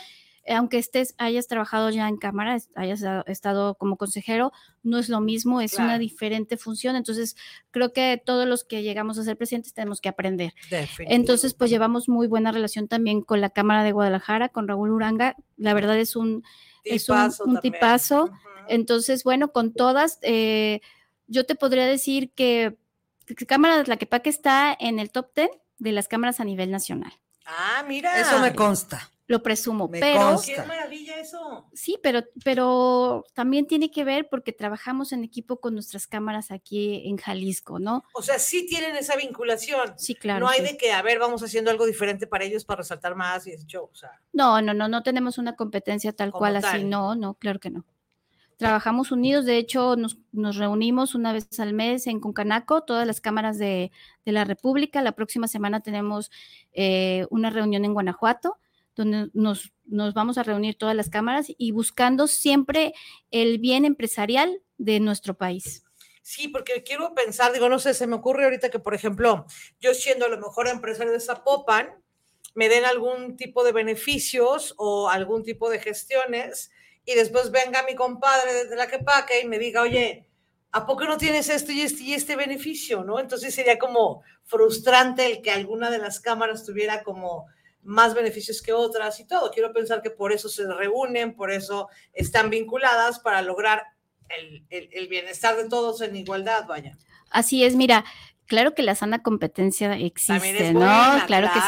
Eh, aunque estés, hayas trabajado ya en cámara, hayas estado como consejero, no es lo mismo, es una diferente función. Entonces, creo que todos los que llegamos a ser presidentes tenemos que aprender. Entonces, pues llevamos muy buena relación también con la Cámara de Guadalajara, con Raúl Uranga. La verdad es un, es un- Tipazo un tipazo. Entonces, bueno, con todas, eh, yo te podría decir que, que Cámara de Tlaquepaque está en el top 10 de las cámaras a nivel nacional. Ah, mira. Eso me consta. Lo presumo, Me pero consta. Qué maravilla eso. sí, pero, pero también tiene que ver porque trabajamos en equipo con nuestras cámaras aquí en Jalisco, ¿no? O sea, sí tienen esa vinculación. Sí, claro. no hay sí. de que, a ver, vamos haciendo algo diferente para ellos para resaltar más y ese show. O sea, No, no, no, no tenemos una competencia tal Como cual así, no, no, claro que no. Trabajamos unidos, de hecho nos, nos reunimos una vez al mes en Concanaco, todas las cámaras de, de la República. La próxima semana tenemos eh, una reunión en Guanajuato, donde nos, nos vamos a reunir todas las cámaras y buscando siempre el bien empresarial de nuestro país. Sí, porque quiero pensar, digo, no sé, se me ocurre ahorita que, por ejemplo, yo siendo a lo mejor empresario de Zapopan, me den algún tipo de beneficios o algún tipo de gestiones y después venga mi compadre desde la Quepaque y me diga, oye, ¿a poco no tienes esto y este y este beneficio? ¿No? Entonces sería como frustrante el que alguna de las cámaras tuviera como más beneficios que otras y todo. Quiero pensar que por eso se reúnen, por eso están vinculadas para lograr el, el- el bienestar de todos en igualdad, vaya. Así es, mira, claro que la sana competencia existe, ¿no? claro que sí.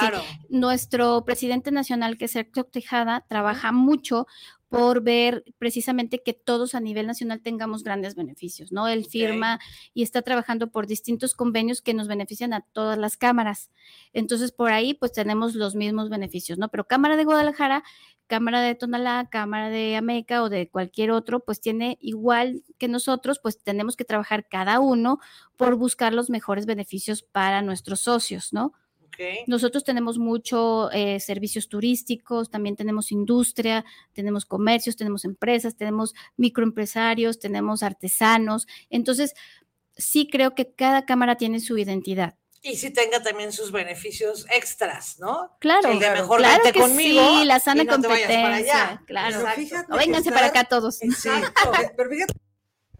nuestro presidente nacional, que es Sergio Tejada, trabaja mucho por ver precisamente que todos a nivel nacional tengamos grandes beneficios, ¿no? Él firma y está trabajando por distintos convenios que nos benefician a todas las cámaras. Entonces, por ahí, pues tenemos los mismos beneficios, ¿no? Pero Cámara de Guadalajara, Cámara de Tonalá, Cámara de Ameca o de cualquier otro, pues tiene igual que nosotros, pues tenemos que trabajar cada uno por buscar los mejores beneficios para nuestros socios, ¿no? Nosotros tenemos mucho eh, servicios turísticos, también tenemos industria, tenemos comercios, tenemos empresas, tenemos microempresarios, tenemos artesanos. Entonces, sí creo que cada cámara tiene su identidad. Y si tenga también sus beneficios extras, ¿no? Claro, El de mejor claro que conmigo sí, la sana y no te vayas para competencia, allá. claro. Pero Exacto. fíjate No, vénganse para acá todos. Sí, pe- (laughs) pero fíjate,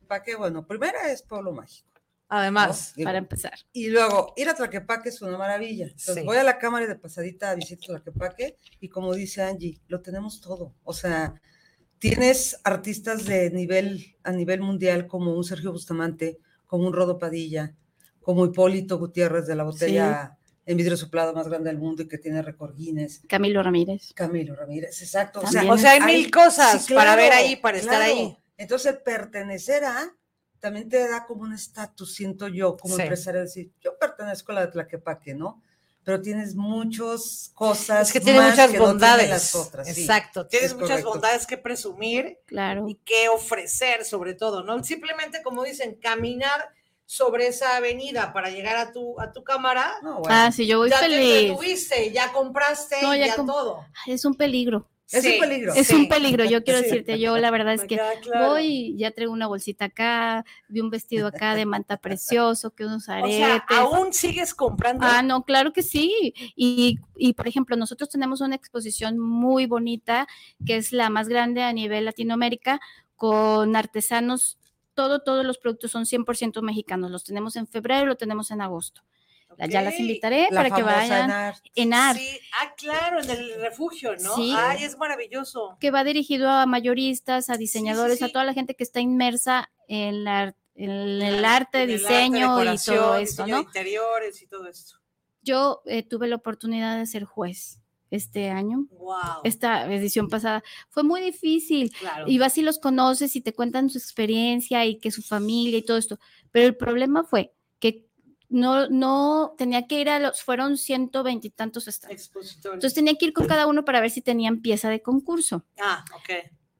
¿para qué? Bueno, primera es Pueblo Mágico. Además, ¿no? Para empezar. Y luego, ir a Tlaquepaque es una maravilla. Entonces, Sí. voy a la cámara y de pasadita visito Tlaquepaque y como dice Angie, lo tenemos todo. O sea, tienes artistas de nivel, a nivel mundial como un Sergio Bustamante, como un Rodo Padilla, como Hipólito Gutiérrez de la botella en vidrio soplado más grande del mundo y que tiene récord Guinness. Camilo Ramírez. Camilo Ramírez, exacto. También. o sea, hay mil cosas sí, para ver ahí, para estar ahí. Entonces, pertenecer a también te da como un estatus, siento yo, como Sí. empresario, decir, yo pertenezco a la de Tlaquepaque, ¿no? Pero tienes muchas cosas. Es que tiene más muchas que no tienen bondades. las otras, sí. Exacto, tienes es muchas correcto. bondades que presumir Claro. y que ofrecer, sobre todo, ¿no? Simplemente, como dicen, caminar sobre esa avenida para llegar a tu, a tu cámara. No, bueno, Ah, sí, yo voy ya te feliz. entretuviste, ya compraste, No, ya ya, todo. Es un peligro. Es Sí, un peligro. Es Sí. un peligro, yo quiero Sí. decirte, yo la verdad es (laughs) que claro. voy y ya traigo una bolsita acá, vi un vestido acá de manta precioso, que unos O aretes. sea, aún sigues comprando. Ah, no, claro que sí. Y, y, por ejemplo, nosotros tenemos una exposición muy bonita, que es la más grande a nivel Latinoamérica, con artesanos. Todo, todos los productos son 100% mexicanos. Los tenemos en febrero, lo tenemos en agosto. Ya las invitaré La para que vayan Enar. en ART. Sí, ah, claro, en el refugio, ¿no? Sí. Ay, es maravilloso. que va dirigido a mayoristas, a diseñadores, sí. a toda la gente que está inmersa en, la, en el arte, en el diseño y todo esto, ¿no? interiores y todo esto. Yo eh, tuve la oportunidad de ser juez este año, Wow. esta edición pasada. Fue muy difícil. claro. Y vas y los conoces y te cuentan su experiencia y que su familia y todo esto. Pero el problema fue no, no tenía que ir a los, fueron ciento veintitantos. Expositores. Entonces tenía que ir con cada uno para ver si tenían pieza de concurso. ah, ok.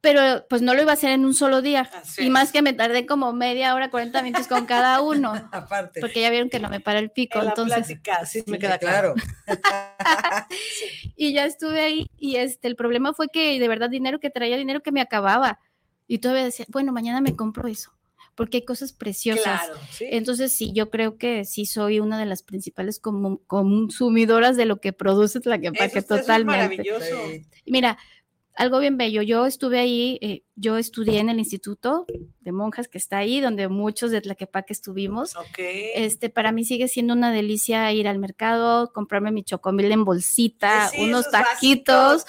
pero pues no lo iba a hacer en un solo día. Así y es. más que me tardé como media hora, 40 minutos con cada uno, (laughs) Aparte. porque ya vieron que no me para el pico. En la Entonces, plática, sí, me queda claro. claro. (laughs) (laughs) y ya estuve ahí y este, el problema fue que de verdad dinero que traía, dinero que me acababa. Y todavía decía, bueno, mañana me compro eso, porque hay cosas preciosas. Claro, sí. Entonces, sí, yo creo que sí soy una de las principales como- consumidoras de lo que produce Tlaquepaque, Eso- eso es totalmente. maravilloso. Mira, algo bien bello. Yo estuve ahí, eh, yo estudié en el Instituto de Monjas que está ahí, donde muchos de Tlaquepaque estuvimos. Este, para mí sigue siendo una delicia ir al mercado, comprarme mi chocomil en bolsita, Sí, unos taquitos.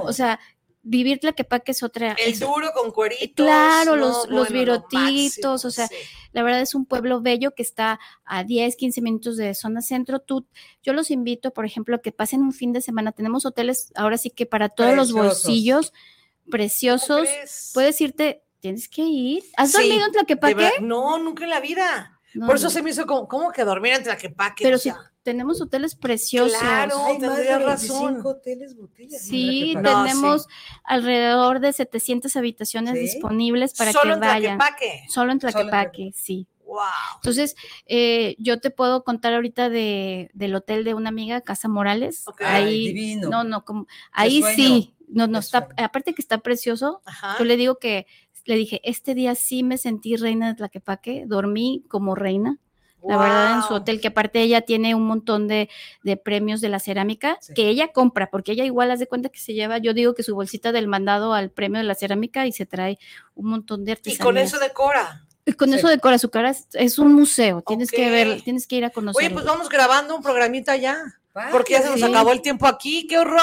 O sea, vivir Tlaquepaque es otra. El es- duro con cueritos. Claro, no, los, los bueno, virotitos, o sea, sí. la verdad es un pueblo bello que está a 10, 15 minutos de zona centro. Tú, yo los invito, por ejemplo, a que pasen un fin de semana. Tenemos hoteles ahora sí que para todos los bolsillos, ¿Cómo preciosos. Puedes irte, tienes que ir. ¿Has Sí, dormido en Tlaquepaque? No, nunca en la vida. No, Por eso no. se me hizo como, ¿cómo que dormir en Tlaquepaque? Pero O si tenemos hoteles preciosos. Claro. Tendrías 25 razón. hoteles botellas. Sí, Tlaquepaque. No, tenemos alrededor de 700 habitaciones Sí. disponibles para solo que en vayan. Tlaquepaque. Solo en Solo en Tlaquepaque, sí. Wow. Entonces, eh, yo te puedo contar ahorita de, del hotel de una amiga, Casa Morales. Ok. Ay, Ahí, divino. no, no, como, ahí sí, no, no está, aparte que está precioso, Ajá. yo le digo que, le dije, este día sí me sentí reina de Tlaquepaque, dormí como reina, la verdad, en su hotel, que aparte ella tiene un montón de, de premios de la cerámica, Sí. que ella compra, porque ella igual hace cuenta que se lleva, yo digo que su bolsita del mandado al premio de la cerámica y se trae un montón de Y artesanías. con eso decora. Y con Sí. eso decora su cara, es, es un museo, tienes que ver, tienes que ir a conocerlo. Oye, pues vamos grabando un programita ya. Vaya, Porque ya se nos sí. acabó el tiempo aquí. ¡Qué horror!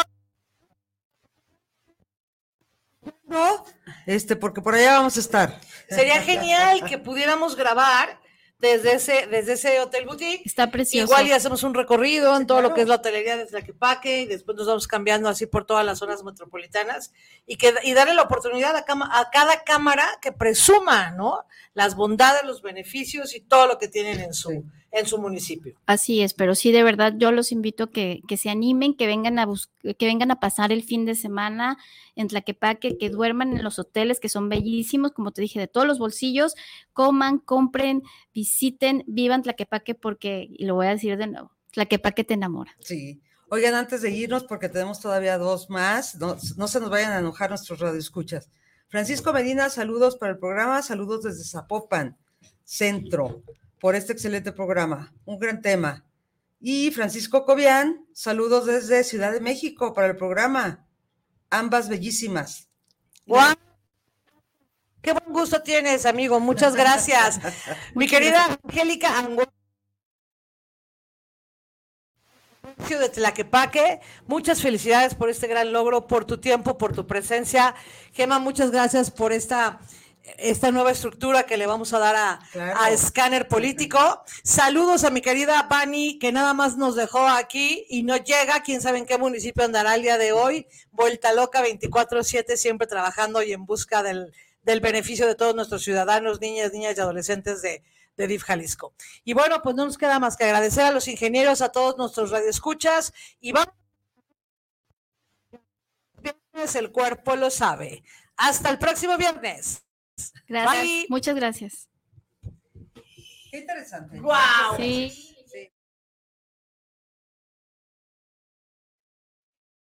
No, este, porque por allá vamos a estar. Sería genial que pudiéramos grabar desde ese, desde ese hotel boutique. Está precioso. Igual y hacemos un recorrido en todo lo que es la hotelería de Tlaquepaque y después nos vamos cambiando así por todas las zonas metropolitanas y, que, y darle la oportunidad a, cama- a cada cámara que presuma, ¿no? Las bondades, los beneficios y todo lo que tienen en su, Sí. En su municipio. Así es, pero sí, de verdad, yo los invito que, que se animen, que vengan a bus- que vengan a pasar el fin de semana en Tlaquepaque, que duerman en los hoteles que son bellísimos, como te dije, de todos los bolsillos, coman, compren, visiten, vivan Tlaquepaque porque, y lo voy a decir de nuevo, Tlaquepaque te enamora. Sí. Oigan, antes de irnos, porque tenemos todavía dos más, no, no se nos vayan a enojar nuestros radioescuchas. Francisco Medina, saludos para el programa, saludos desde Zapopan, Centro, por este excelente programa. Un gran tema. Y Francisco Cobian, saludos desde Ciudad de México para el programa. Ambas bellísimas. ¡Guau! Qué buen gusto tienes, amigo. Muchas gracias. (laughs) Mi querida Angélica Angulo de Tlaquepaque, muchas felicidades por este gran logro, por tu tiempo, por tu presencia. Gema, muchas gracias por esta, esta nueva estructura que le vamos a dar a, Claro. a Scanner Político. Saludos a mi querida Bani, que nada más nos dejó aquí y no llega. Quién sabe en qué municipio andará el día de hoy. Vuelta loca 24-7, siempre trabajando y en busca del, del beneficio de todos nuestros ciudadanos, niñas, niñas y adolescentes de, de DIF Jalisco. Y bueno, pues no nos queda más que agradecer a los ingenieros, a todos nuestros radioescuchas y vamos. Viernes el cuerpo lo sabe. Hasta el próximo viernes. Gracias, Bye. muchas gracias. Qué interesante. ¡Guau! Sí.